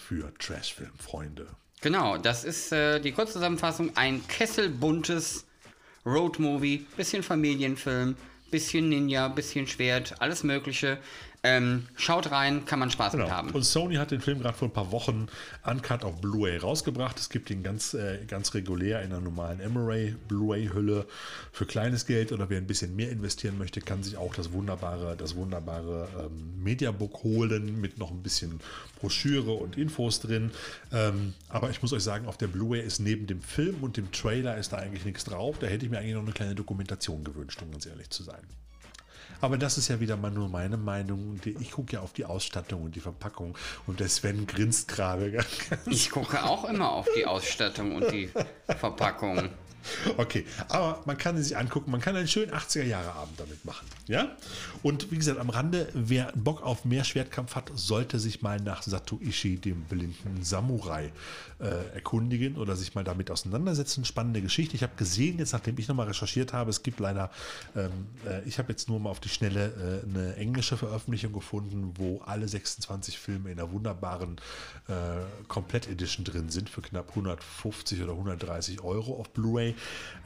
für Trashfilm-Freunde. Genau, das ist äh, die Kurzzusammenfassung. Ein kesselbuntes Roadmovie, bisschen Familienfilm, bisschen Ninja, bisschen Schwert, alles Mögliche. Ähm, schaut rein, kann man Spaß mit Genau. haben. Und Sony hat den Film gerade vor ein paar Wochen uncut auf Blu-ray rausgebracht. Es gibt ihn ganz, äh, ganz regulär in einer normalen Emery Blu-ray-Hülle für kleines Geld oder wer ein bisschen mehr investieren möchte, kann sich auch das wunderbare, das wunderbare ähm, Mediabook holen mit noch ein bisschen Broschüre und Infos drin. Ähm, aber ich muss euch sagen, auf der Blu-ray ist neben dem Film und dem Trailer ist da eigentlich nichts drauf. Da hätte ich mir eigentlich noch eine kleine Dokumentation gewünscht, um ganz ehrlich zu sein. Aber das ist ja wieder mal nur meine Meinung. Ich gucke ja auf die Ausstattung und die Verpackung und der Sven grinst gerade. Ich gucke auch immer auf die Ausstattung und die Verpackung. Okay, aber man kann ihn sich angucken, man kann einen schönen 80er-Jahre-Abend damit machen. Ja? Und wie gesagt, am Rande, wer Bock auf mehr Schwertkampf hat, sollte sich mal nach Satoishi, dem blinden Samurai, äh, erkundigen oder sich mal damit auseinandersetzen. Spannende Geschichte. Ich habe gesehen, jetzt nachdem ich nochmal recherchiert habe, es gibt leider, ähm, äh, ich habe jetzt nur mal auf die Schnelle äh, eine englische Veröffentlichung gefunden, wo alle 26 Filme in einer wunderbaren äh, Komplett-Edition drin sind für knapp 150 oder 130 Euro auf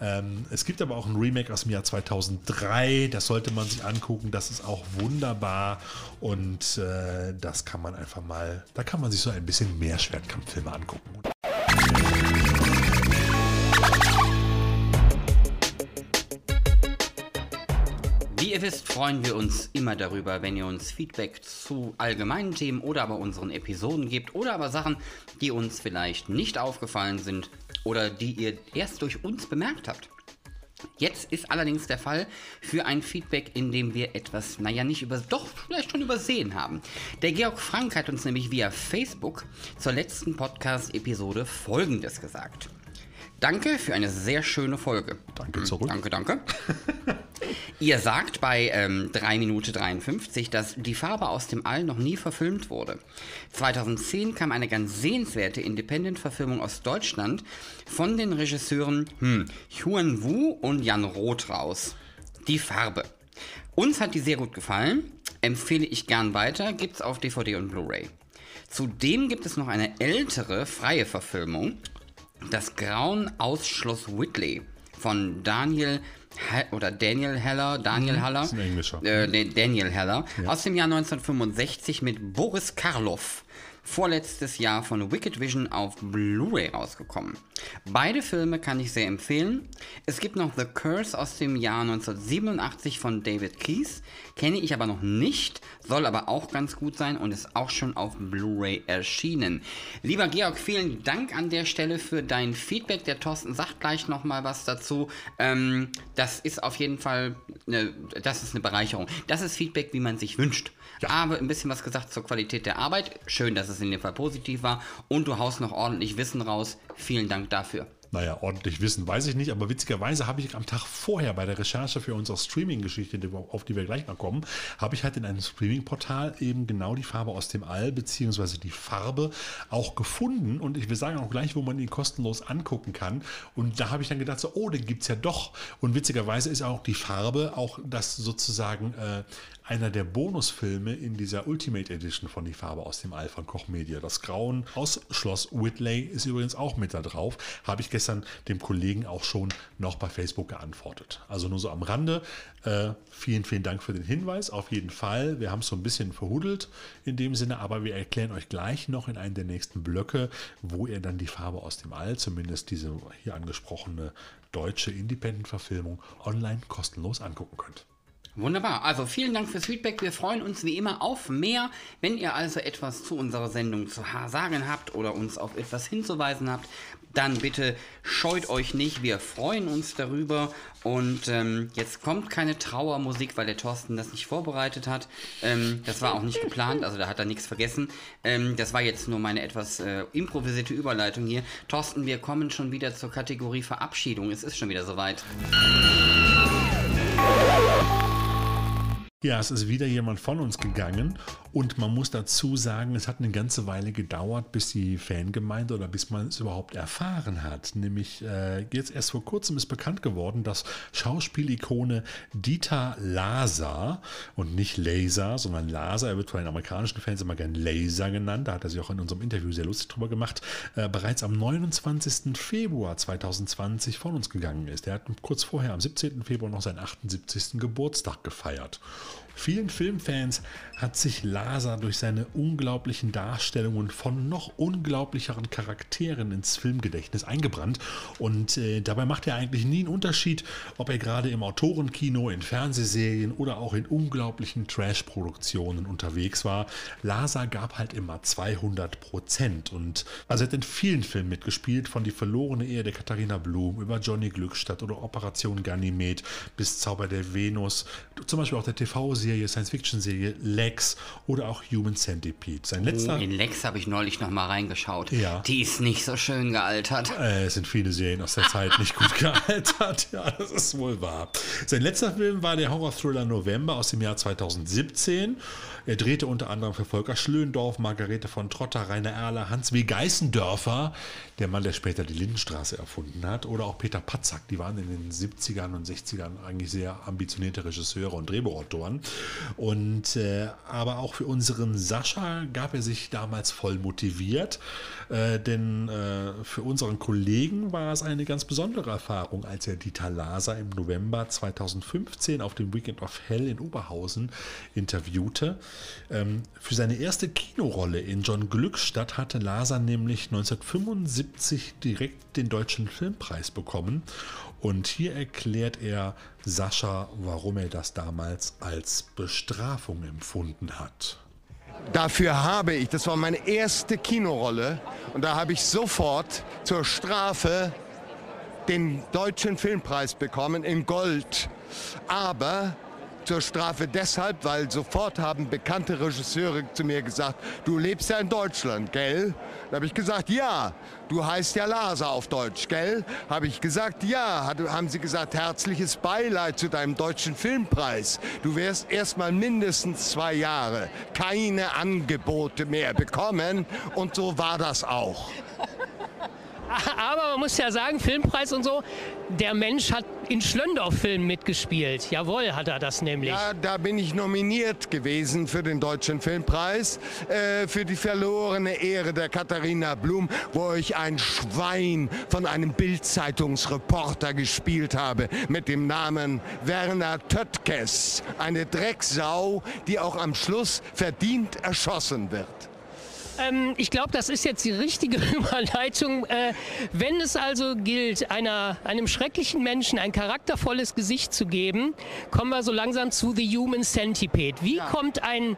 Ähm, es gibt aber auch ein Remake aus dem Jahr 2003, das sollte man sich angucken, das ist auch wunderbar. Und äh, das kann man einfach mal, da kann man sich so ein bisschen mehr Schwertkampffilme angucken. Wie ihr wisst, freuen wir uns immer darüber, wenn ihr uns Feedback zu allgemeinen Themen oder aber unseren Episoden gebt oder aber Sachen, die uns vielleicht nicht aufgefallen sind oder die ihr erst durch uns bemerkt habt. Jetzt ist allerdings der Fall für ein Feedback, in dem wir etwas, naja, nicht über, doch vielleicht schon übersehen haben. Der Georg Frank hat uns nämlich via Facebook zur letzten Podcast-Episode Folgendes gesagt. Danke für eine sehr schöne Folge. Danke zurück. Danke, danke. Ihr sagt bei ähm, 3 Minute 53, dass die Farbe aus dem All noch nie verfilmt wurde. 2010 kam eine ganz sehenswerte Independent-Verfilmung aus Deutschland von den Regisseuren hm, Huan Wu und Jan Roth raus. Die Farbe. Uns hat die sehr gut gefallen, empfehle ich gern weiter, gibt's auf DVD und Blu-ray. Zudem gibt es noch eine ältere, freie Verfilmung, Das Grauen aus Schloss Whitley von Daniel He oder Daniel Heller, Daniel Haller, ist ein Englischer. äh, Daniel Heller, aus dem Jahr 1965 mit Boris Karloff. Vorletztes Jahr von Wicked Vision auf Blu-ray rausgekommen. Beide Filme kann ich sehr empfehlen. Es gibt noch The Curse aus dem Jahr 1987 von David Keys. Kenne ich aber noch nicht, soll aber auch ganz gut sein und ist auch schon auf Blu-ray erschienen. Lieber Georg, vielen Dank an der Stelle für dein Feedback. Der Thorsten sagt gleich nochmal was dazu. Ähm, das ist auf jeden Fall, eine, das ist eine Bereicherung. Das ist Feedback, wie man sich wünscht. Aber ein bisschen was gesagt zur Qualität der Arbeit. Schön, dass es in dem Fall positiv war. Und du haust noch ordentlich Wissen raus. Vielen Dank dafür. Naja, ordentlich wissen, weiß ich nicht, aber witzigerweise habe ich am Tag vorher bei der Recherche für unsere Streaming-Geschichte, auf die wir gleich mal kommen, habe ich halt in einem Streaming-Portal eben genau die Farbe aus dem All, beziehungsweise die Farbe auch gefunden und ich will sagen auch gleich, wo man ihn kostenlos angucken kann. Und da habe ich dann gedacht, so, oh, den gibt es ja doch. Und witzigerweise ist auch die Farbe auch das sozusagen äh, einer der Bonusfilme in dieser Ultimate Edition von Die Farbe aus dem All von Koch Media. Das Grauen aus Schloss Whitley ist übrigens auch mit da drauf. Habe ich gestern dem Kollegen auch schon noch bei Facebook geantwortet. Also nur so am Rande. Äh, vielen, vielen Dank für den Hinweis. Auf jeden Fall. Wir haben es so ein bisschen verhudelt in dem Sinne, aber wir erklären euch gleich noch in einem der nächsten Blöcke, wo ihr dann die Farbe aus dem All, zumindest diese hier angesprochene deutsche Independent-Verfilmung, online kostenlos angucken könnt. Wunderbar. Also vielen Dank fürs Feedback. Wir freuen uns wie immer auf mehr. Wenn ihr also etwas zu unserer Sendung zu sagen habt oder uns auf etwas hinzuweisen habt, dann bitte scheut euch nicht. Wir freuen uns darüber. Und ähm, jetzt kommt keine Trauermusik, weil der Thorsten das nicht vorbereitet hat. Ähm, das war auch nicht geplant, also da hat er nichts vergessen. Ähm, das war jetzt nur meine etwas äh, improvisierte Überleitung hier. Thorsten, wir kommen schon wieder zur Kategorie Verabschiedung. Es ist schon wieder soweit. Ja, es ist wieder jemand von uns gegangen und man muss dazu sagen, es hat eine ganze Weile gedauert, bis die Fangemeinde oder bis man es überhaupt erfahren hat. Nämlich äh, jetzt erst vor kurzem ist bekannt geworden, dass Schauspielikone Dieter Laser und nicht Laser, sondern Laser, er wird von den amerikanischen Fans immer gern Laser genannt, da hat er sich auch in unserem Interview sehr lustig drüber gemacht, äh, bereits am 29. Februar 2020 von uns gegangen ist. Er hat kurz vorher am 17. Februar noch seinen 78. Geburtstag gefeiert. Vielen Filmfans hat sich Laser durch seine unglaublichen Darstellungen von noch unglaublicheren Charakteren ins Filmgedächtnis eingebrannt. Und äh, dabei macht er eigentlich nie einen Unterschied, ob er gerade im Autorenkino, in Fernsehserien oder auch in unglaublichen Trash-Produktionen unterwegs war. Laser gab halt immer 200 Prozent. Und also er hat in vielen Filmen mitgespielt, von Die verlorene Ehe der Katharina Blum über Johnny Glückstadt oder Operation Ganymed bis Zauber der Venus, zum Beispiel auch der TV-Serie, Science-Fiction-Serie Lex oder auch Human Centipede. Sein letzter. In Lex habe ich neulich noch mal reingeschaut. Ja. Die ist nicht so schön gealtert. Äh, es sind viele Serien aus der Zeit nicht gut gealtert. Ja, das ist wohl wahr. Sein letzter Film war der Horror-Thriller November aus dem Jahr 2017. Er drehte unter anderem für Volker Schlöndorff, Margarete von Trotter, Rainer Erler, Hans W. Geißendörfer, der Mann, der später die Lindenstraße erfunden hat, oder auch Peter Patzak. Die waren in den 70ern und 60ern eigentlich sehr ambitionierte Regisseure und Drehbuchautoren. Und äh, aber auch für unseren Sascha gab er sich damals voll motiviert, äh, denn äh, für unseren Kollegen war es eine ganz besondere Erfahrung, als er Dieter Laser im November 2015 auf dem Weekend of Hell in Oberhausen interviewte. Ähm, für seine erste Kinorolle in John Glückstadt hatte Laser nämlich 1975 direkt den Deutschen Filmpreis bekommen. Und hier erklärt er Sascha, warum er das damals als Bestrafung empfunden hat. Dafür habe ich, das war meine erste Kinorolle, und da habe ich sofort zur Strafe den deutschen Filmpreis bekommen in Gold. Aber zur Strafe deshalb, weil sofort haben bekannte Regisseure zu mir gesagt, du lebst ja in Deutschland, gell? Da habe ich gesagt, ja. Du heißt ja Laser auf Deutsch, gell? Habe ich gesagt, ja. Hat, haben sie gesagt, herzliches Beileid zu deinem deutschen Filmpreis. Du wirst erstmal mindestens zwei Jahre keine Angebote mehr bekommen. Und so war das auch. Aber man muss ja sagen, Filmpreis und so, der Mensch hat in Schlöndorff-Filmen mitgespielt. Jawohl, hat er das nämlich. Ja, da bin ich nominiert gewesen für den Deutschen Filmpreis, äh, für die verlorene Ehre der Katharina Blum, wo ich ein Schwein von einem Bildzeitungsreporter gespielt habe mit dem Namen Werner Töttges. Eine Drecksau, die auch am Schluss verdient erschossen wird. Ähm, ich glaube, das ist jetzt die richtige Überleitung. Äh, wenn es also gilt, einer, einem schrecklichen Menschen ein charaktervolles Gesicht zu geben, kommen wir so langsam zu The Human Centipede. Wie ja. kommt ein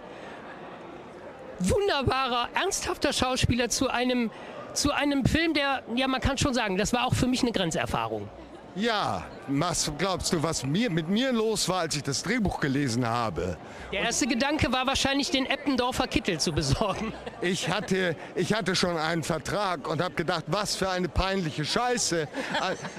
wunderbarer, ernsthafter Schauspieler zu einem, zu einem Film, der, ja, man kann schon sagen, das war auch für mich eine Grenzerfahrung. Ja, was glaubst du, was mir, mit mir los war, als ich das Drehbuch gelesen habe? Der erste Gedanke war wahrscheinlich, den Eppendorfer Kittel zu besorgen. Ich hatte, ich hatte schon einen Vertrag und habe gedacht, was für eine peinliche Scheiße.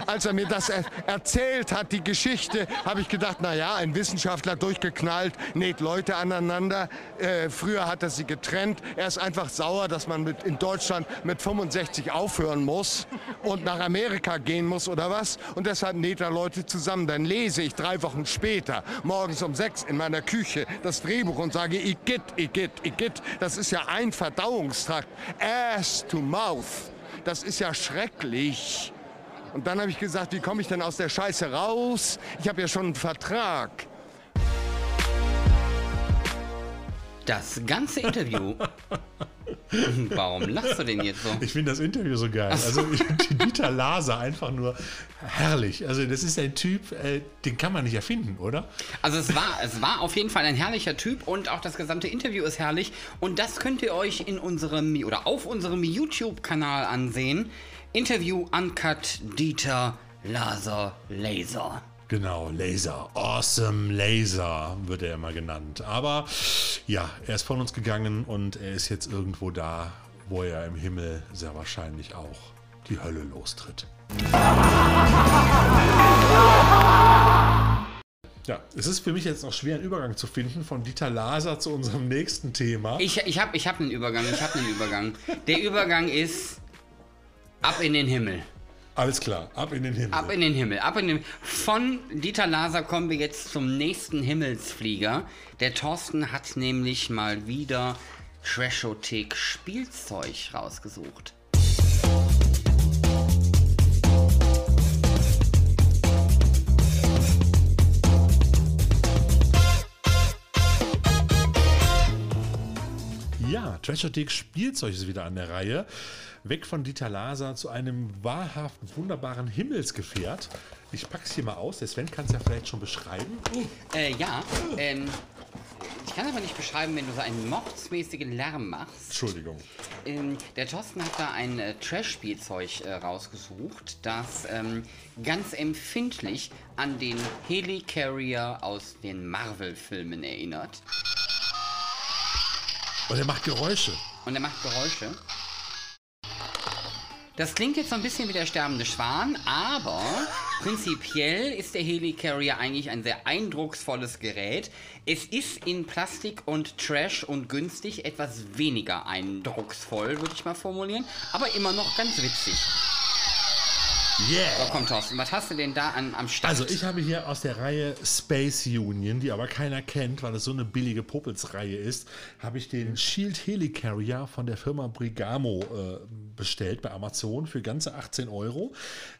Als er mir das er erzählt hat, die Geschichte, habe ich gedacht, naja, ein Wissenschaftler durchgeknallt, näht Leute aneinander. Äh, früher hat er sie getrennt. Er ist einfach sauer, dass man mit, in Deutschland mit 65 aufhören muss und nach Amerika gehen muss oder was. Und deshalb näht er Leute zusammen. Dann lese ich drei Wochen später, morgens um sechs in meiner Küche, das Drehbuch und sage, Igitt, Igitt, Igitt. Das ist ja ein Verdauungstrakt. Ass to mouth. Das ist ja schrecklich. Und dann habe ich gesagt, wie komme ich denn aus der Scheiße raus? Ich habe ja schon einen Vertrag. Das ganze Interview Warum lachst du denn jetzt so? Ich finde das Interview so geil. Also ich finde Dieter Laser einfach nur herrlich. Also das ist ein Typ, äh, den kann man nicht erfinden, oder? Also es war, es war auf jeden Fall ein herrlicher Typ und auch das gesamte Interview ist herrlich. Und das könnt ihr euch in unserem oder auf unserem YouTube-Kanal ansehen. Interview Uncut Dieter Laser Laser. Genau, Laser. Awesome Laser wird er immer genannt. Aber ja, er ist von uns gegangen und er ist jetzt irgendwo da, wo er im Himmel sehr wahrscheinlich auch die Hölle lostritt. Ja, es ist für mich jetzt noch schwer, einen Übergang zu finden von Dieter Laser zu unserem nächsten Thema. Ich, ich habe ich hab einen Übergang, ich habe einen Übergang. Der Übergang ist ab in den Himmel. Alles klar, ab in den Himmel. Ab in den Himmel. Ab in den Von Dieter Laser kommen wir jetzt zum nächsten Himmelsflieger. Der Thorsten hat nämlich mal wieder Trashothek Spielzeug rausgesucht. Ja, Trashothek Spielzeug ist wieder an der Reihe weg von Dieter Laser zu einem wahrhaft wunderbaren Himmelsgefährt. Ich pack's hier mal aus. Der Sven kann es ja vielleicht schon beschreiben. Äh, ja, ähm, ich kann aber nicht beschreiben, wenn du so einen mordsmäßigen Lärm machst. Entschuldigung. Ähm, der Thorsten hat da ein äh, Trash-Spielzeug äh, rausgesucht, das ähm, ganz empfindlich an den Helicarrier aus den Marvel-Filmen erinnert. Und er macht Geräusche. Und er macht Geräusche. Das klingt jetzt so ein bisschen wie der sterbende Schwan, aber prinzipiell ist der Helicarrier eigentlich ein sehr eindrucksvolles Gerät. Es ist in Plastik und Trash und günstig etwas weniger eindrucksvoll, würde ich mal formulieren, aber immer noch ganz witzig. Yeah. So, komm, Thorsten, was hast du denn da an, am Start? Also, ich habe hier aus der Reihe Space Union, die aber keiner kennt, weil es so eine billige Popels-Reihe ist, habe ich den Shield Helicarrier von der Firma Brigamo äh, bestellt bei Amazon für ganze 18 Euro.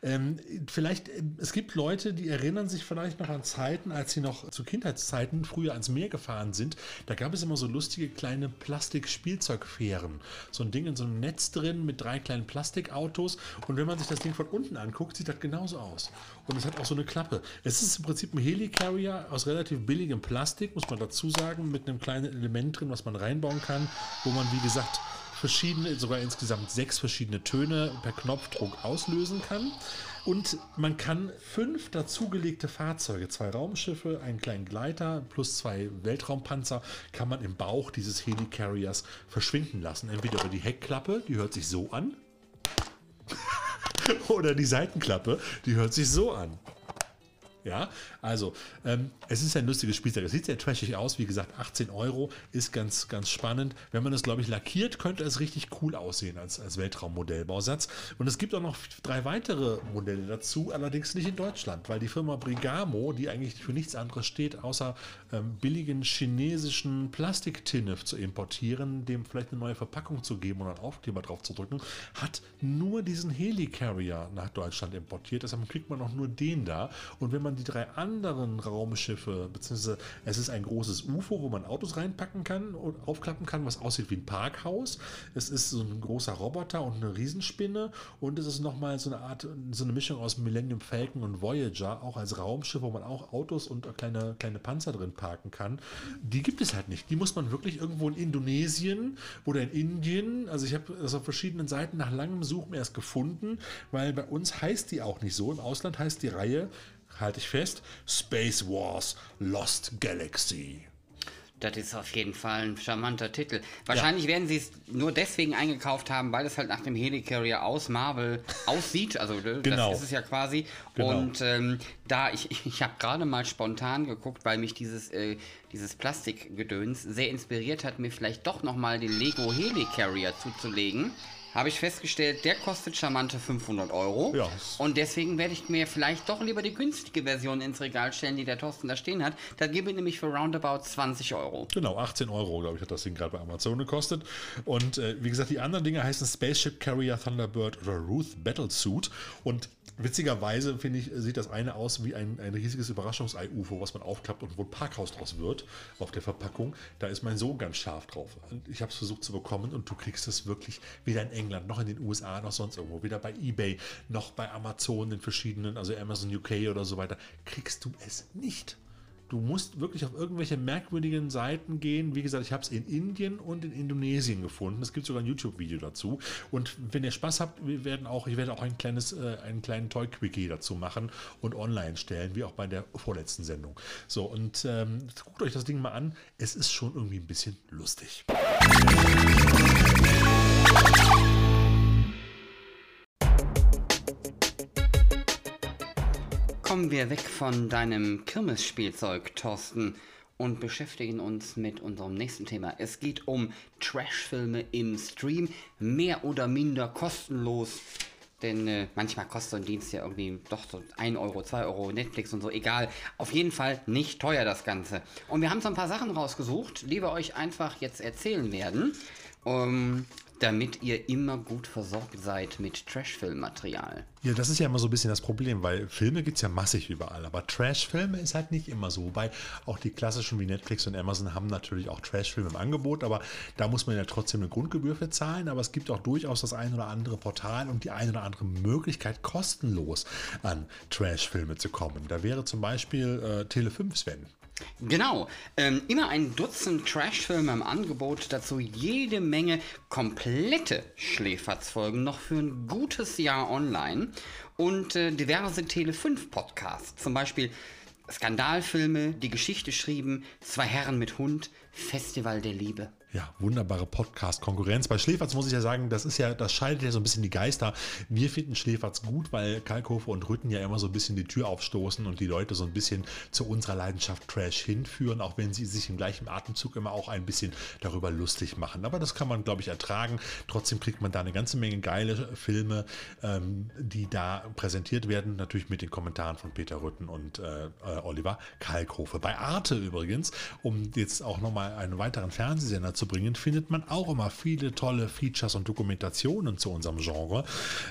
Ähm, vielleicht, äh, es gibt Leute, die erinnern sich vielleicht noch an Zeiten, als sie noch zu Kindheitszeiten früher ans Meer gefahren sind. Da gab es immer so lustige kleine Plastik-Spielzeugfähren. So ein Ding in so einem Netz drin mit drei kleinen Plastikautos. Und wenn man sich das Ding von unten anguckt, sieht das genauso aus. Und es hat auch so eine Klappe. Es ist im Prinzip ein Helicarrier aus relativ billigem Plastik, muss man dazu sagen, mit einem kleinen Element drin, was man reinbauen kann, wo man, wie gesagt, verschiedene, sogar insgesamt sechs verschiedene Töne per Knopfdruck auslösen kann. Und man kann fünf dazugelegte Fahrzeuge, zwei Raumschiffe, einen kleinen Gleiter plus zwei Weltraumpanzer, kann man im Bauch dieses Helicarriers verschwinden lassen. Entweder über die Heckklappe, die hört sich so an, oder die Seitenklappe, die hört sich so an. Ja, also ähm, es ist ein lustiges Spielzeug. Es sieht sehr trashig aus. Wie gesagt, 18 Euro ist ganz, ganz spannend. Wenn man es, glaube ich, lackiert, könnte es richtig cool aussehen als, als Weltraummodellbausatz. Und es gibt auch noch drei weitere Modelle dazu, allerdings nicht in Deutschland, weil die Firma Brigamo, die eigentlich für nichts anderes steht, außer ähm, billigen chinesischen Plastiktinnef zu importieren, dem vielleicht eine neue Verpackung zu geben und einen Aufkleber drauf zu drücken, hat nur diesen Helicarrier nach Deutschland importiert. Deshalb kriegt man auch nur den da. Und wenn man die drei anderen Raumschiffe, beziehungsweise es ist ein großes UFO, wo man Autos reinpacken kann und aufklappen kann, was aussieht wie ein Parkhaus. Es ist so ein großer Roboter und eine Riesenspinne und es ist nochmal so eine Art, so eine Mischung aus Millennium Falcon und Voyager, auch als Raumschiff, wo man auch Autos und kleine, kleine Panzer drin parken kann. Die gibt es halt nicht. Die muss man wirklich irgendwo in Indonesien oder in Indien, also ich habe das auf verschiedenen Seiten nach langem Suchen erst gefunden, weil bei uns heißt die auch nicht so. Im Ausland heißt die Reihe halte ich fest, Space Wars Lost Galaxy. Das ist auf jeden Fall ein charmanter Titel. Wahrscheinlich ja. werden sie es nur deswegen eingekauft haben, weil es halt nach dem Helicarrier aus Marvel aussieht. Also genau. das ist es ja quasi. Genau. Und ähm, da, ich, ich habe gerade mal spontan geguckt, weil mich dieses, äh, dieses Plastikgedöns sehr inspiriert hat, mir vielleicht doch nochmal den Lego Helicarrier zuzulegen habe ich festgestellt, der kostet charmante 500 Euro. Ja. Und deswegen werde ich mir vielleicht doch lieber die günstige Version ins Regal stellen, die der Thorsten da stehen hat. Da gebe ich nämlich für roundabout 20 Euro. Genau, 18 Euro, glaube ich, hat das Ding gerade bei Amazon gekostet. Und äh, wie gesagt, die anderen Dinge heißen Spaceship Carrier Thunderbird oder Ruth Battlesuit. Und Witzigerweise, finde ich, sieht das eine aus wie ein, ein riesiges Überraschungsei-UFO, was man aufklappt und wo ein Parkhaus draus wird auf der Verpackung. Da ist mein Sohn ganz scharf drauf. Ich habe es versucht zu bekommen und du kriegst es wirklich weder in England, noch in den USA, noch sonst irgendwo. Weder bei Ebay, noch bei Amazon in verschiedenen, also Amazon UK oder so weiter, kriegst du es nicht. Du musst wirklich auf irgendwelche merkwürdigen Seiten gehen. Wie gesagt, ich habe es in Indien und in Indonesien gefunden. Es gibt sogar ein YouTube-Video dazu. Und wenn ihr Spaß habt, wir werden auch, ich werde auch ein kleines, äh, einen kleinen Toy-Quickie dazu machen und online stellen, wie auch bei der vorletzten Sendung. So, und ähm, guckt euch das Ding mal an. Es ist schon irgendwie ein bisschen lustig. Kommen wir weg von deinem Kirmesspielzeug, Thorsten, und beschäftigen uns mit unserem nächsten Thema. Es geht um Trashfilme im Stream, mehr oder minder kostenlos. Denn äh, manchmal kostet so ein Dienst ja irgendwie doch so 1 Euro, 2 Euro, Netflix und so, egal. Auf jeden Fall nicht teuer das Ganze. Und wir haben so ein paar Sachen rausgesucht, die wir euch einfach jetzt erzählen werden. Um, damit ihr immer gut versorgt seid mit Trash-Filmmaterial. Ja, das ist ja immer so ein bisschen das Problem, weil Filme gibt es ja massig überall, aber Trash-Filme ist halt nicht immer so. Wobei auch die klassischen wie Netflix und Amazon haben natürlich auch Trash-Filme im Angebot, aber da muss man ja trotzdem eine Grundgebühr für zahlen. Aber es gibt auch durchaus das ein oder andere Portal und die ein oder andere Möglichkeit, kostenlos an Trash-Filme zu kommen. Da wäre zum Beispiel äh, Tele5 Sven. Genau, ähm, immer ein Dutzend Trashfilme im Angebot, dazu jede Menge komplette Schläferzfolgen noch für ein gutes Jahr online und äh, diverse Tele5-Podcasts, zum Beispiel Skandalfilme, die Geschichte schrieben, Zwei Herren mit Hund, Festival der Liebe ja, wunderbare Podcast-Konkurrenz. Bei Schläferz muss ich ja sagen, das ist ja, das scheidet ja so ein bisschen die Geister. Wir finden Schläferz gut, weil Kalkofe und Rütten ja immer so ein bisschen die Tür aufstoßen und die Leute so ein bisschen zu unserer Leidenschaft Trash hinführen, auch wenn sie sich im gleichen Atemzug immer auch ein bisschen darüber lustig machen. Aber das kann man, glaube ich, ertragen. Trotzdem kriegt man da eine ganze Menge geile Filme, ähm, die da präsentiert werden. Natürlich mit den Kommentaren von Peter Rütten und äh, äh Oliver Kalkofe. Bei Arte übrigens, um jetzt auch nochmal einen weiteren Fernsehsender unterzubringen, findet man auch immer viele tolle Features und Dokumentationen zu unserem Genre.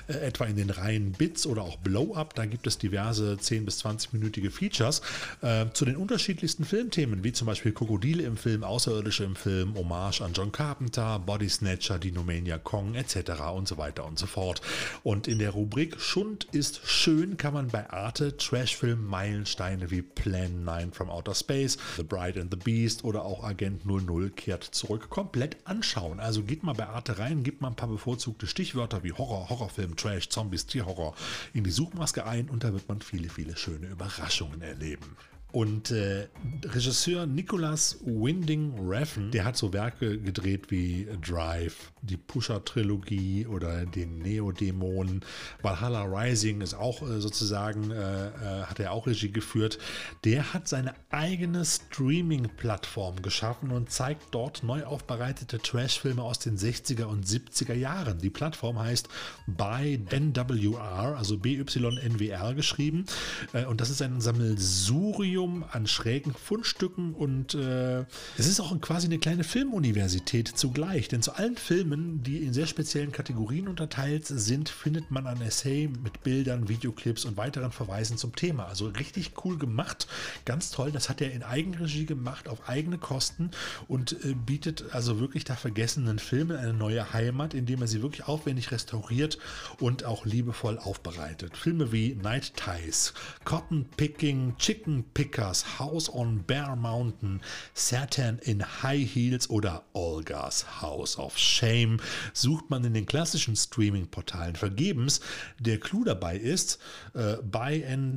Äh, etwa in den Reihen Bits oder auch Blow-Up, da gibt es diverse 10- bis 20-minütige Features äh, zu den unterschiedlichsten Filmthemen, wie zum Beispiel Krokodile im Film, Außerirdische im Film, Hommage an John Carpenter, Body Snatcher, Dinomania Kong etc. und so weiter und so fort. Und in der Rubrik Schund ist schön kann man bei Arte Trashfilm Meilensteine wie Plan 9 from Outer Space, The Bride and the Beast oder auch Agent 00 kehrt zurück komplett anschauen. Also geht mal bei Arte rein, gibt mal ein paar bevorzugte Stichwörter wie Horror, Horrorfilm, Trash, Zombies, Tierhorror in die Suchmaske ein und da wird man viele, viele schöne Überraschungen erleben. Und äh, Regisseur Nicholas Winding Refn, der hat so Werke gedreht wie Drive, die Pusher-Trilogie oder den Neo-Dämonen. Valhalla Rising ist auch äh, sozusagen, äh, äh, hat er auch Regie geführt. Der hat seine eigene Streaming-Plattform geschaffen und zeigt dort neu aufbereitete Trash-Filme aus den 60er und 70er Jahren. Die Plattform heißt by NWR, also BYNWR geschrieben. Äh, und das ist ein Sammelsurium an schrägen Fundstücken und äh, es ist auch quasi eine kleine Filmuniversität zugleich. Denn zu allen Filmen, die in sehr speziellen Kategorien unterteilt sind, findet man ein Essay mit Bildern, Videoclips und weiteren Verweisen zum Thema. Also richtig cool gemacht, ganz toll. Das hat er in Eigenregie gemacht, auf eigene Kosten und äh, bietet also wirklich da vergessenen Filmen eine neue Heimat, indem er sie wirklich aufwendig restauriert und auch liebevoll aufbereitet. Filme wie Night Ties, Cotton Picking, Chicken Picking, Pickers, House on Bear Mountain, Saturn in High Heels oder Olga's House of Shame sucht man in den klassischen Streaming-Portalen vergebens. Der Clou dabei ist, äh, bynwr.com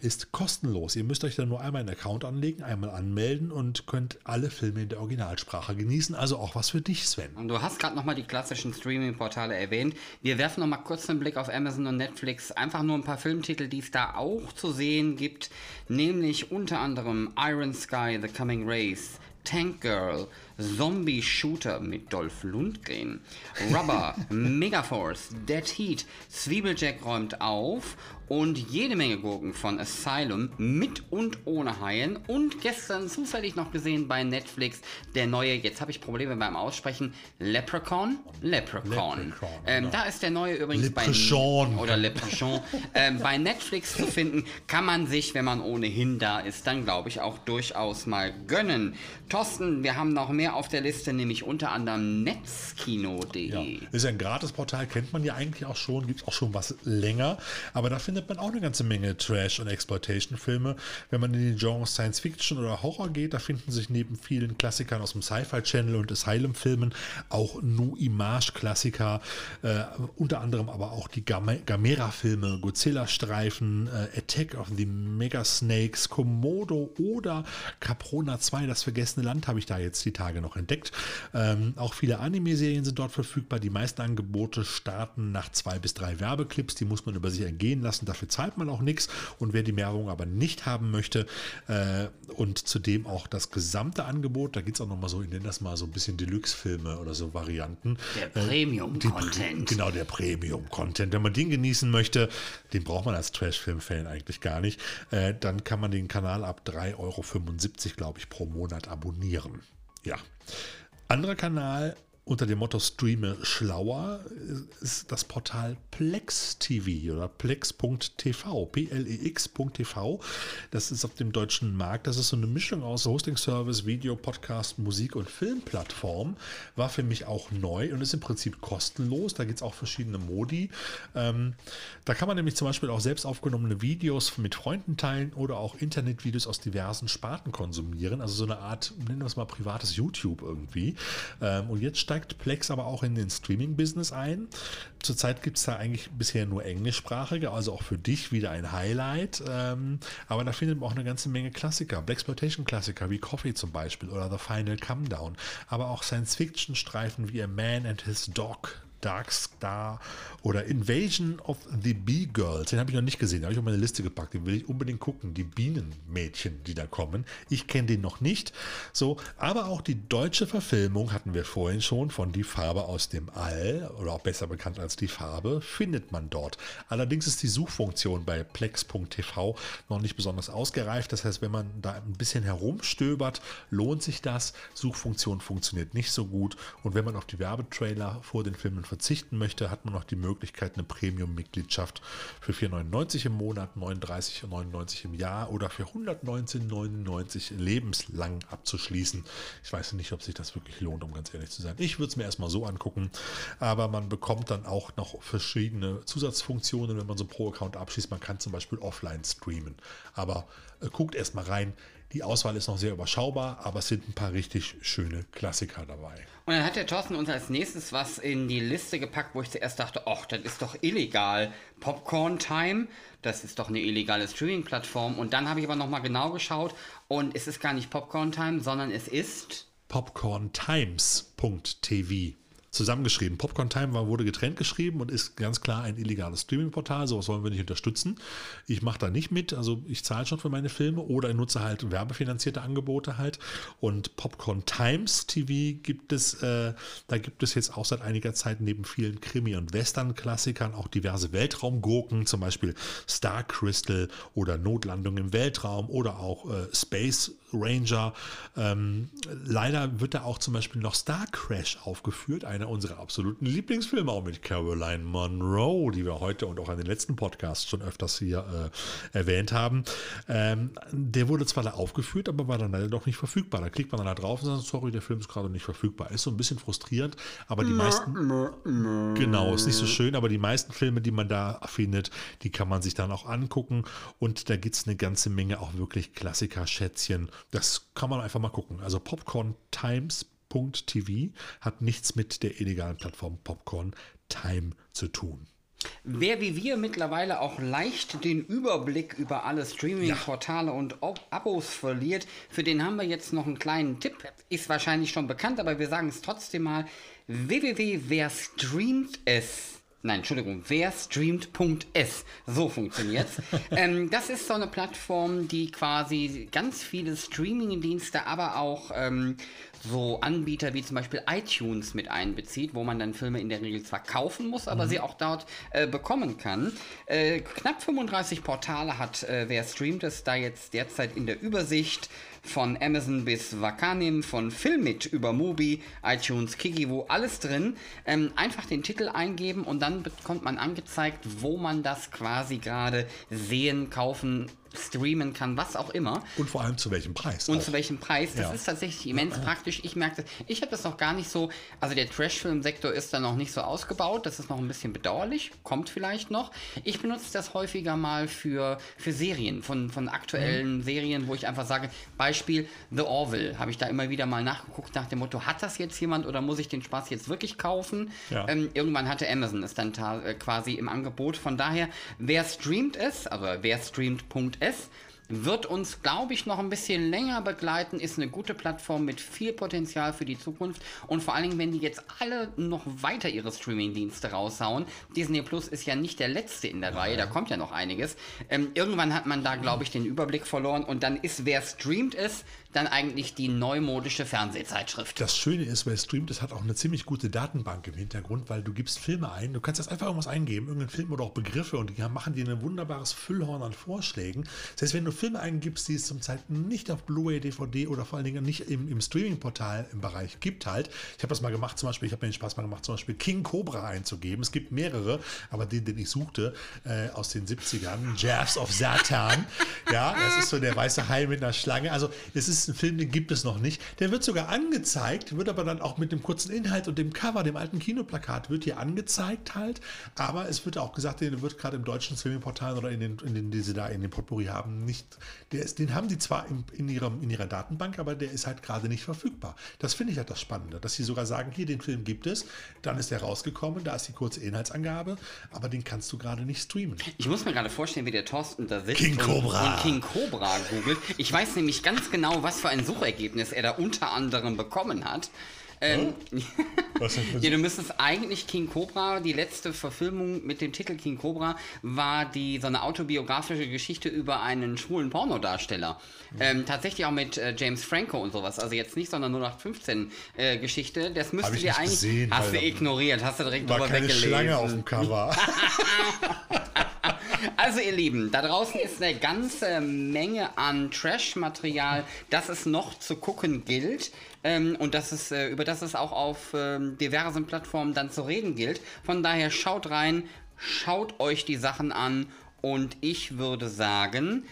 ist kostenlos. Ihr müsst euch dann nur einmal einen Account anlegen, einmal anmelden und könnt alle Filme in der Originalsprache genießen. Also auch was für dich, Sven. Und du hast gerade nochmal die klassischen Streaming-Portale erwähnt. Wir werfen nochmal kurz einen Blick auf Amazon und Netflix. Einfach nur ein paar Filmtitel, die es da auch zu sehen gibt, nämlich unter anderem Iron Sky, The Coming Race, Tank Girl, Zombie Shooter mit Dolph Lundgren, Rubber, Megaforce, Dead Heat, Zwiebeljack räumt auf und jede Menge Gurken von Asylum mit und ohne Haien und gestern zufällig noch gesehen bei Netflix der neue, jetzt habe ich Probleme beim Aussprechen, Leprechaun? Leprechaun. Leprechaun, ähm, genau. Da ist der neue übrigens Leprechaun. bei oder Leprechaun ähm, bei Netflix zu finden, kann man sich, wenn man ohnehin da ist, dann glaube ich auch durchaus mal gönnen. Thorsten, wir haben noch mehr auf der Liste, nämlich unter anderem netzkino.de. Ja. Ist ja ein Gratisportal, kennt man ja eigentlich auch schon, gibt es auch schon was länger. Aber da findet man auch eine ganze Menge Trash- und Exploitation-Filme. Wenn man in die Genres Science Fiction oder Horror geht, da finden sich neben vielen Klassikern aus dem Sci-Fi-Channel und Asylum-Filmen auch Nu Image-Klassiker, äh, unter anderem aber auch die Gam Gamera-Filme, Godzilla-Streifen, äh, Attack of the Mega Snakes, Komodo oder Caprona 2, das vergessene Land, habe ich da jetzt die Tage noch entdeckt. Ähm, auch viele Anime-Serien sind dort verfügbar. Die meisten Angebote starten nach zwei bis drei Werbeclips. Die muss man über sich ergehen lassen. Dafür zahlt man auch nichts. Und wer die Werbung aber nicht haben möchte äh, und zudem auch das gesamte Angebot, da geht es auch nochmal so, ich nenne das mal so ein bisschen Deluxe-Filme oder so Varianten. Der Äh, Premium-Content. Genau, der Premium-Content. Wenn man den genießen möchte, den braucht man als Trash-Film-Fan eigentlich gar nicht, äh, dann kann man den Kanal ab 3,75 Euro, glaube ich, pro Monat abonnieren. Ja. Anderer Kanal unter dem Motto Streame schlauer ist das Portal Plex TV oder plex.tv, P-L-E-X.tv. Das ist auf dem deutschen Markt. Das ist so eine Mischung aus Hosting-Service, Video, Podcast, Musik und Filmplattform. War für mich auch neu und ist im Prinzip kostenlos. Da gibt es auch verschiedene Modi. Ähm, da kann man nämlich zum Beispiel auch selbst aufgenommene Videos mit Freunden teilen oder auch Internetvideos aus diversen Sparten konsumieren. Also so eine Art, nennen wir es mal privates YouTube irgendwie. Ähm, und jetzt steigt Plex aber auch in den Streaming-Business ein. Zurzeit gibt es da eigentlich bisher nur englischsprachige, also auch für dich wieder ein Highlight. Ähm, aber da findet man auch eine ganze Menge Klassiker, Blaxploitation-Klassiker wie Coffee zum Beispiel oder The Final Come Down. Aber auch Science-Fiction-Streifen wie A Man and His Dog Dark Star oder Invasion of the Bee Girls. Den habe ich noch nicht gesehen, den habe ich auf meine Liste gepackt. Den will ich unbedingt gucken. Die Bienenmädchen, die da kommen. Ich kenne den noch nicht. So, aber auch die deutsche Verfilmung hatten wir vorhin schon von Die Farbe aus dem All oder auch besser bekannt als Die Farbe, findet man dort. Allerdings ist die Suchfunktion bei plex.tv noch nicht besonders ausgereift. Das heißt, wenn man da ein bisschen herumstöbert, lohnt sich das. Suchfunktion funktioniert nicht so gut. Und wenn man auf die Werbetrailer vor den Filmen verzichten möchte, hat man noch die Möglichkeit, eine Premium-Mitgliedschaft für 4,99 im Monat, 39,99 im Jahr oder für 119,99 lebenslang abzuschließen. Ich weiß nicht, ob sich das wirklich lohnt, um ganz ehrlich zu sein. Ich würde es mir erstmal so angucken, aber man bekommt dann auch noch verschiedene Zusatzfunktionen, wenn man so einen Pro-Account abschließt. Man kann zum Beispiel offline streamen. Aber äh, guckt erstmal rein. Die Auswahl ist noch sehr überschaubar, aber es sind ein paar richtig schöne Klassiker dabei. Und dann hat der Thorsten uns als nächstes was in die Liste gepackt, wo ich zuerst dachte, ach, das ist doch illegal. Popcorn Time, das ist doch eine illegale Streaming-Plattform. Und dann habe ich aber nochmal genau geschaut und es ist gar nicht Popcorn Time, sondern es ist popcorntimes.tv zusammengeschrieben. Popcorn Time war, wurde getrennt geschrieben und ist ganz klar ein illegales Streaming-Portal. Sowas wollen wir nicht unterstützen. Ich mache da nicht mit. Also ich zahle schon für meine Filme oder nutze halt werbefinanzierte Angebote halt. Und Popcorn Times TV gibt es, äh, da gibt es jetzt auch seit einiger Zeit neben vielen Krimi- und Western-Klassikern auch diverse Weltraumgurken, zum Beispiel Star Crystal oder Notlandung im Weltraum oder auch äh, Space Ranger. Ähm, leider wird da auch zum Beispiel noch Star Crash aufgeführt, einer unserer absoluten Lieblingsfilme, auch mit Caroline Monroe, die wir heute und auch in den letzten Podcasts schon öfters hier äh, erwähnt haben. Ähm, der wurde zwar da aufgeführt, aber war dann leider doch nicht verfügbar. Da klickt man dann da drauf und sagt, sorry, der Film ist gerade nicht verfügbar. Ist so ein bisschen frustrierend, aber die meisten. Genau, ist nicht so schön, aber die meisten Filme, die man da findet, die kann man sich dann auch angucken. Und da gibt es eine ganze Menge auch wirklich Klassiker-Schätzchen das kann man einfach mal gucken. Also popcorntimes.tv hat nichts mit der illegalen Plattform Popcorn Time zu tun. Wer wie wir mittlerweile auch leicht den Überblick über alle Streaming-Portale und Abos verliert, für den haben wir jetzt noch einen kleinen Tipp. Ist wahrscheinlich schon bekannt, aber wir sagen es trotzdem mal. www.wer-streamt-es Nein, Entschuldigung, wer streamt.s. So funktioniert's. ähm, das ist so eine Plattform, die quasi ganz viele Streaming-Dienste, aber auch ähm, so Anbieter wie zum Beispiel iTunes mit einbezieht, wo man dann Filme in der Regel zwar kaufen muss, aber mhm. sie auch dort äh, bekommen kann. Äh, knapp 35 Portale hat äh, wer streamt es da jetzt derzeit in der Übersicht von Amazon bis Wakanim, von Filmit über Mubi, iTunes, Kikiwo, alles drin. Ähm, einfach den Titel eingeben und dann bekommt man angezeigt, wo man das quasi gerade sehen, kaufen, streamen kann, was auch immer. Und vor allem zu welchem Preis. Und auch. zu welchem Preis. Das ja. ist tatsächlich immens praktisch. Ich merke das, ich habe das noch gar nicht so, also der Trash-Film-Sektor ist da noch nicht so ausgebaut. Das ist noch ein bisschen bedauerlich. Kommt vielleicht noch. Ich benutze das häufiger mal für, für Serien, von, von aktuellen mhm. Serien, wo ich einfach sage, Beispiel The Orville, habe ich da immer wieder mal nachgeguckt nach dem Motto, hat das jetzt jemand oder muss ich den Spaß jetzt wirklich kaufen? Ja. Ähm, irgendwann hatte Amazon es dann äh, quasi im Angebot. Von daher, wer streamt es, also wer streamt.de es wird uns, glaube ich, noch ein bisschen länger begleiten, ist eine gute Plattform mit viel Potenzial für die Zukunft und vor allen Dingen, wenn die jetzt alle noch weiter ihre Streaming-Dienste raushauen. Disney Plus ist ja nicht der letzte in der. Reihe, da kommt ja noch einiges. Ähm, irgendwann hat man da, glaube ich, den Überblick verloren und dann ist, wer streamt es, dann eigentlich die neumodische Fernsehzeitschrift. Das Schöne ist, wer streamt, es hat auch eine ziemlich gute Datenbank im Hintergrund, weil du gibst Filme ein, du kannst jetzt einfach irgendwas eingeben, irgendeinen Film oder auch Begriffe und die machen dir ein wunderbares Füllhorn an Vorschlägen. Das heißt, wenn du Filme eingibst, die es zum Zeitpunkt nicht auf Blu-ray, DVD oder vor allen Dingen nicht im, im Streaming-Portal im Bereich gibt halt. Ich habe das mal gemacht, zum Beispiel, ich habe mir den Spaß mal gemacht, zum Beispiel King Cobra einzugeben. Es gibt mehrere, aber den, den ich suchte, äh, aus den 70ern, Jazz of Satan. ja, das ist so der weiße Hai mit einer Schlange. Also es ist ist ein Film, den gibt es noch nicht. Der wird sogar angezeigt, wird aber dann auch mit dem kurzen Inhalt und dem Cover, dem alten Kinoplakat, wird hier angezeigt halt. Aber es wird auch gesagt, der wird gerade im deutschen Streaming-Portal oder in den, in den, die sie da in den Potpourri haben, nicht, der ist, den haben die zwar in, in, ihrem, in ihrer Datenbank, aber der ist halt gerade nicht verfügbar. Das finde ich halt das Spannende, dass sie sogar sagen, hier, den Film gibt es, dann ist der rausgekommen, da ist die kurze Inhaltsangabe, aber den kannst du gerade nicht streamen. Ich muss mir gerade vorstellen, wie der Thorsten da sitzt King Cobra. Und, und King Cobra googelt. Ich weiß nämlich ganz genau, was was für ein Suchergebnis er da unter anderem bekommen hat. Ähm, Was denn für ja, du müsstest eigentlich King Cobra, die letzte Verfilmung mit dem Titel King Cobra, war die so eine autobiografische Geschichte über einen schwulen Pornodarsteller. Ähm, tatsächlich auch mit äh, James Franco und sowas. Also jetzt nicht, sondern nur nach 15 äh, Geschichte. Das müsste dir eigentlich. gesehen, hast du ignoriert, hast du direkt War drüber keine weggelesen. Schlange auf dem Cover. Also ihr Lieben, da draußen ist eine ganze Menge an Trash-Material, das es noch zu gucken gilt ähm, und das es, äh, über das es auch auf ähm, diversen Plattformen dann zu reden gilt. Von daher schaut rein, schaut euch die Sachen an und ich würde sagen,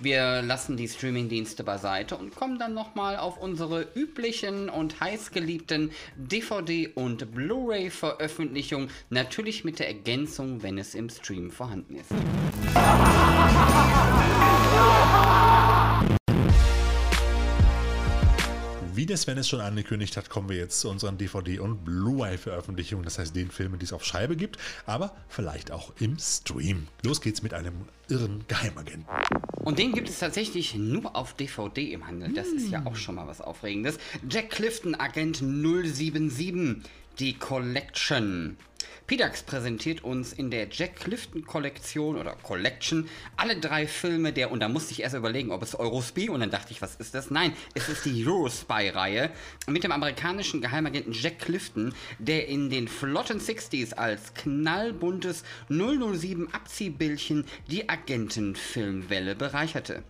wir lassen die Streamingdienste beiseite und kommen dann nochmal auf unsere üblichen und heißgeliebten DVD- und Blu-ray-Veröffentlichungen, natürlich mit der Ergänzung, wenn es im Stream vorhanden ist. Wie der Sven es schon angekündigt hat, kommen wir jetzt zu unseren DVD- und Blu-ray-Veröffentlichungen. Das heißt, den Filmen, die es auf Scheibe gibt, aber vielleicht auch im Stream. Los geht's mit einem irren Geheimagenten. Und den gibt es tatsächlich nur auf DVD im Handel. Das ist ja auch schon mal was Aufregendes. Jack Clifton, Agent 077, die Collection. PDAX präsentiert uns in der Jack Clifton Kollektion oder Collection alle drei Filme der, und da musste ich erst überlegen, ob es Eurospy, und dann dachte ich, was ist das? Nein, es ist die Eurospy-Reihe mit dem amerikanischen Geheimagenten Jack Clifton, der in den flotten 60s als knallbuntes 007 Abziehbildchen die Agentenfilmwelle bereicherte.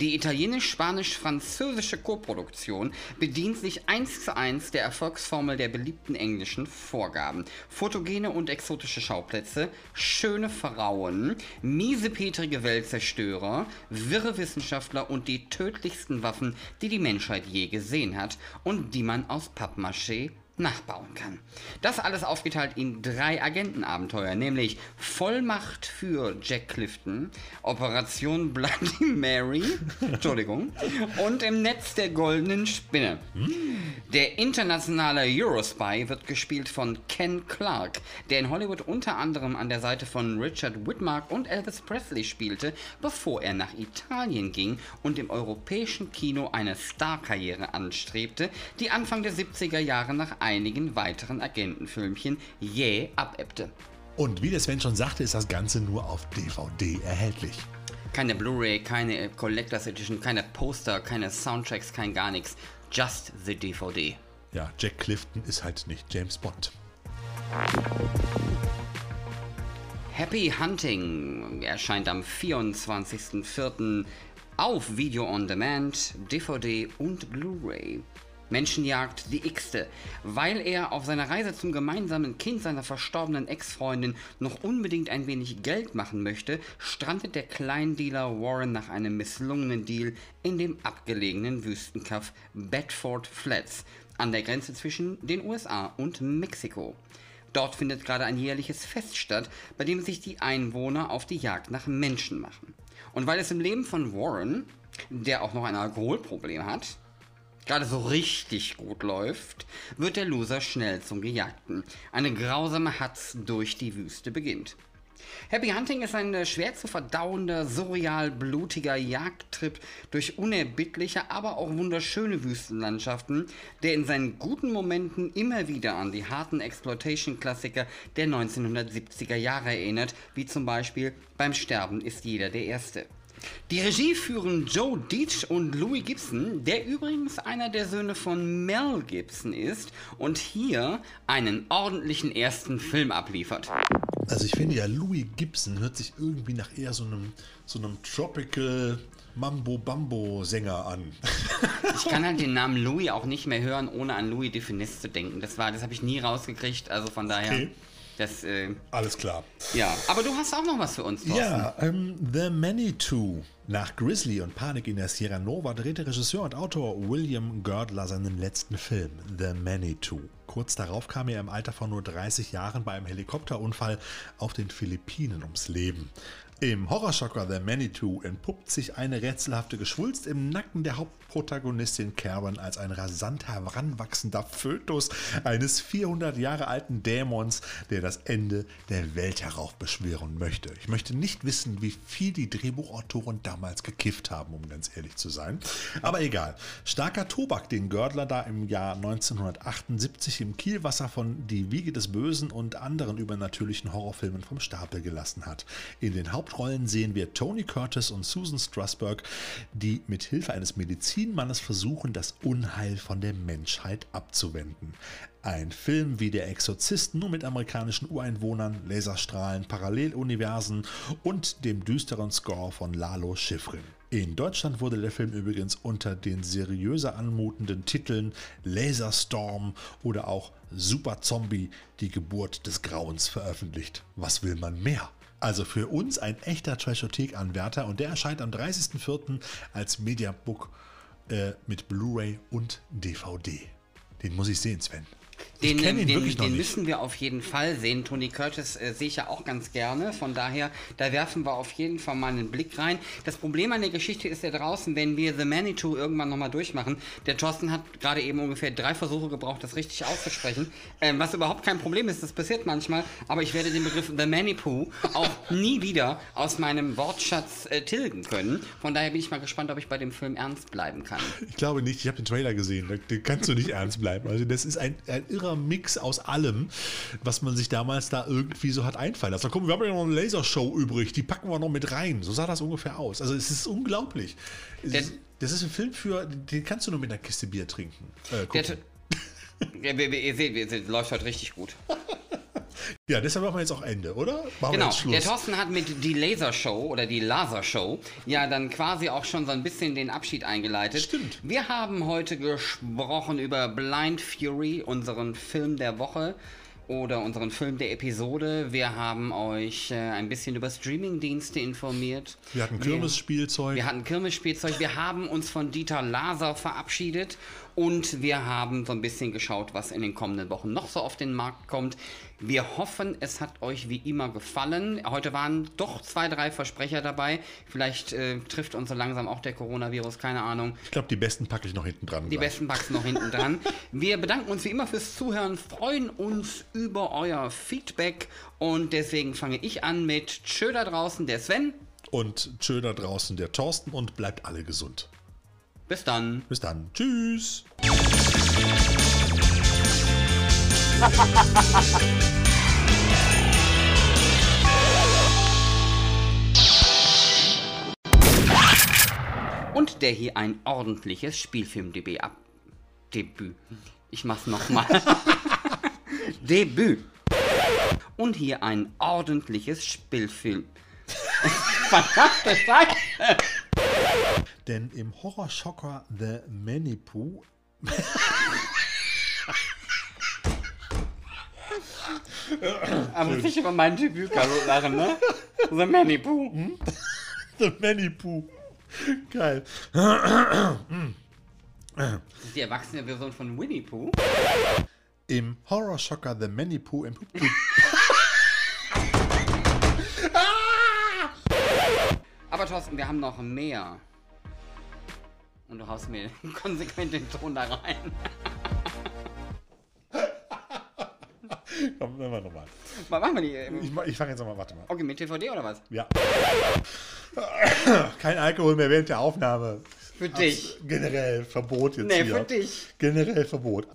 Die italienisch-spanisch-französische Koproduktion bedient sich eins zu eins der Erfolgsformel der beliebten englischen Vorgaben. Fotogene und exotische Schauplätze, schöne Frauen, miesepetrige Weltzerstörer, wirre Wissenschaftler und die tödlichsten Waffen, die die Menschheit je gesehen hat und die man aus Pappmaché nachbauen kann. Das alles aufgeteilt in drei Agentenabenteuer, nämlich Vollmacht für Jack Clifton, Operation Bloody Mary, Entschuldigung, und im Netz der goldenen Spinne. Der internationale Eurospy wird gespielt von Ken Clark, der in Hollywood unter anderem an der Seite von Richard Whitmark und Elvis Presley spielte, bevor er nach Italien ging und im europäischen Kino eine Starkarriere anstrebte, die Anfang der 70er Jahre nach einigen weiteren Agentenfilmchen jäh abebbte. Und wie der Sven schon sagte, ist das Ganze nur auf DVD erhältlich. Keine Blu-ray, keine Collectors Edition, keine Poster, keine Soundtracks, kein gar nichts. Just the DVD. Ja, Jack Clifton ist halt nicht James Bond. Happy Hunting erscheint am 24.04. auf Video on Demand, DVD und Blu-ray. Menschenjagd die X-te. Weil er auf seiner Reise zum gemeinsamen Kind seiner verstorbenen Ex-Freundin noch unbedingt ein wenig Geld machen möchte, strandet der Kleindealer Warren nach einem misslungenen Deal in dem abgelegenen Wüstenkaff Bedford Flats an der Grenze zwischen den USA und Mexiko. Dort findet gerade ein jährliches Fest statt, bei dem sich die Einwohner auf die Jagd nach Menschen machen. Und weil es im Leben von Warren, der auch noch ein Alkoholproblem hat, gerade so richtig gut läuft, wird der Loser schnell zum Gejagten. Eine grausame Hatz durch die Wüste beginnt. Happy Hunting ist ein äh, schwer zu verdauender, surreal blutiger Jagdtrip durch unerbittliche, aber auch wunderschöne Wüstenlandschaften, der in seinen guten Momenten immer wieder an die harten Exploitation-Klassiker der 1970er Jahre erinnert, wie zum Beispiel Beim Sterben ist jeder der Erste. Die Regie führen Joe Deitch und Louis Gibson, der übrigens einer der Söhne von Mel Gibson ist und hier einen ordentlichen ersten Film abliefert. Also ich finde ja, Louis Gibson hört sich irgendwie nach eher so einem, so einem Tropical Mambo-Bambo-Sänger an. Ich kann halt den Namen Louis auch nicht mehr hören, ohne an Louis de Finesse zu denken. Das war, das habe ich nie rausgekriegt, also von daher. Okay. Das, äh, Alles klar. ja. Aber du hast auch noch was für uns, Thorsten. Ja, ähm, The Manitou. Nach Grizzly und Panik in der Sierra Nova drehte Regisseur und Autor William Girdler seinen letzten Film, The Manitou. Kurz darauf kam er im Alter von nur 30 Jahren bei einem Helikopterunfall auf den Philippinen ums Leben. Im Horrorschocker The Manitou entpuppt sich eine rätselhafte Geschwulst im Nacken der Hauptprotagonistin Karen als ein rasant heranwachsender Fötus eines 400 Jahre alten Dämons, der das Ende der Welt heraufbeschwören möchte. Ich möchte nicht wissen, wie viel die Drehbuchautoren damals gekifft haben, um ganz ehrlich zu sein. Aber egal. Starker Tobak, den Gördler da im Jahr 1978 im Kielwasser von Die Wiege des Bösen und anderen übernatürlichen Horrorfilmen vom Stapel gelassen hat. In den Haupt Hauptrollen sehen wir Tony Curtis und Susan Strasberg, die mit Hilfe eines Medizinmannes versuchen, das Unheil von der Menschheit abzuwenden. Ein Film wie Der Exorzist, nur mit amerikanischen Ureinwohnern, Laserstrahlen, Paralleluniversen und dem düsteren Score von Lalo Schifrin. In Deutschland wurde der Film übrigens unter den seriöser anmutenden Titeln Laserstorm oder auch Super Zombie, die Geburt des Grauens veröffentlicht. Was will man mehr? Also für uns ein echter Trashothek-Anwärter und der erscheint am 30.04. als Mediabook äh, mit Blu-ray und DVD. Den muss ich sehen, Sven. Den, den, den müssen wir auf jeden Fall sehen. Tony Curtis äh, sehe ich ja auch ganz gerne. Von daher, da werfen wir auf jeden Fall mal einen Blick rein. Das Problem an der Geschichte ist ja draußen, wenn wir The Manitou irgendwann nochmal durchmachen. Der Thorsten hat gerade eben ungefähr drei Versuche gebraucht, das richtig auszusprechen. Ähm, was überhaupt kein Problem ist, das passiert manchmal. Aber ich werde den Begriff The Manitou auch nie wieder aus meinem Wortschatz äh, tilgen können. Von daher bin ich mal gespannt, ob ich bei dem Film ernst bleiben kann. Ich glaube nicht. Ich habe den Trailer gesehen. Da kannst du nicht ernst bleiben. Also das ist ein, ein irrer Mix aus allem, was man sich damals da irgendwie so hat einfallen lassen. Komm, wir haben ja noch eine Lasershow übrig, die packen wir noch mit rein. So sah das ungefähr aus. Also es ist unglaublich. Der, das ist ein Film für, den kannst du nur mit einer Kiste Bier trinken. Äh, der, ja, ihr seht, es läuft heute richtig gut. Ja, deshalb machen wir jetzt auch Ende, oder? Machen genau, der Thorsten hat mit die Lasershow oder die Lasershow ja dann quasi auch schon so ein bisschen den Abschied eingeleitet. Stimmt. Wir haben heute gesprochen über Blind Fury, unseren Film der Woche oder unseren Film der Episode. Wir haben euch äh, ein bisschen über Streamingdienste informiert. Wir hatten Kirmesspielzeug. Wir, wir hatten Kirmesspielzeug. Wir haben uns von Dieter Laser verabschiedet und wir haben so ein bisschen geschaut, was in den kommenden Wochen noch so auf den Markt kommt. Wir hoffen, es hat euch wie immer gefallen. Heute waren doch zwei, drei Versprecher dabei. Vielleicht äh, trifft uns so langsam auch der Coronavirus, keine Ahnung. Ich glaube, die besten packe ich noch hinten dran. Die gleich. besten packst noch hinten dran. Wir bedanken uns wie immer fürs Zuhören, freuen uns über euer Feedback und deswegen fange ich an mit Tschö da draußen, der Sven. Und Tschö da draußen, der Thorsten und bleibt alle gesund. Bis dann. Bis dann. Tschüss. Und der hier ein ordentliches Spielfilmdebüt ab. Debüt. Ich mach's nochmal. Debüt. Und hier ein ordentliches Spielfilm. Verdammte Scheiße! Denn im Horrorschocker The Manitou. Aber nicht über meinen Debüt lachen, ne? The Manitou. Hm? The Manitou. Geil. Das ist die erwachsene Version von Winnie Pooh. Im Horrorschocker The Manitou im Aber Thorsten, wir haben noch mehr. Und du haust mir konsequent den Ton da rein. Komm, machen wir nochmal. Machen wir die. Ähm, ich, ich fange jetzt nochmal, warte mal. Okay, mit DVD oder was? Ja. Kein Alkohol mehr während der Aufnahme. Für dich. Generell Verbot jetzt nee, hier. für dich. Generell Verbot.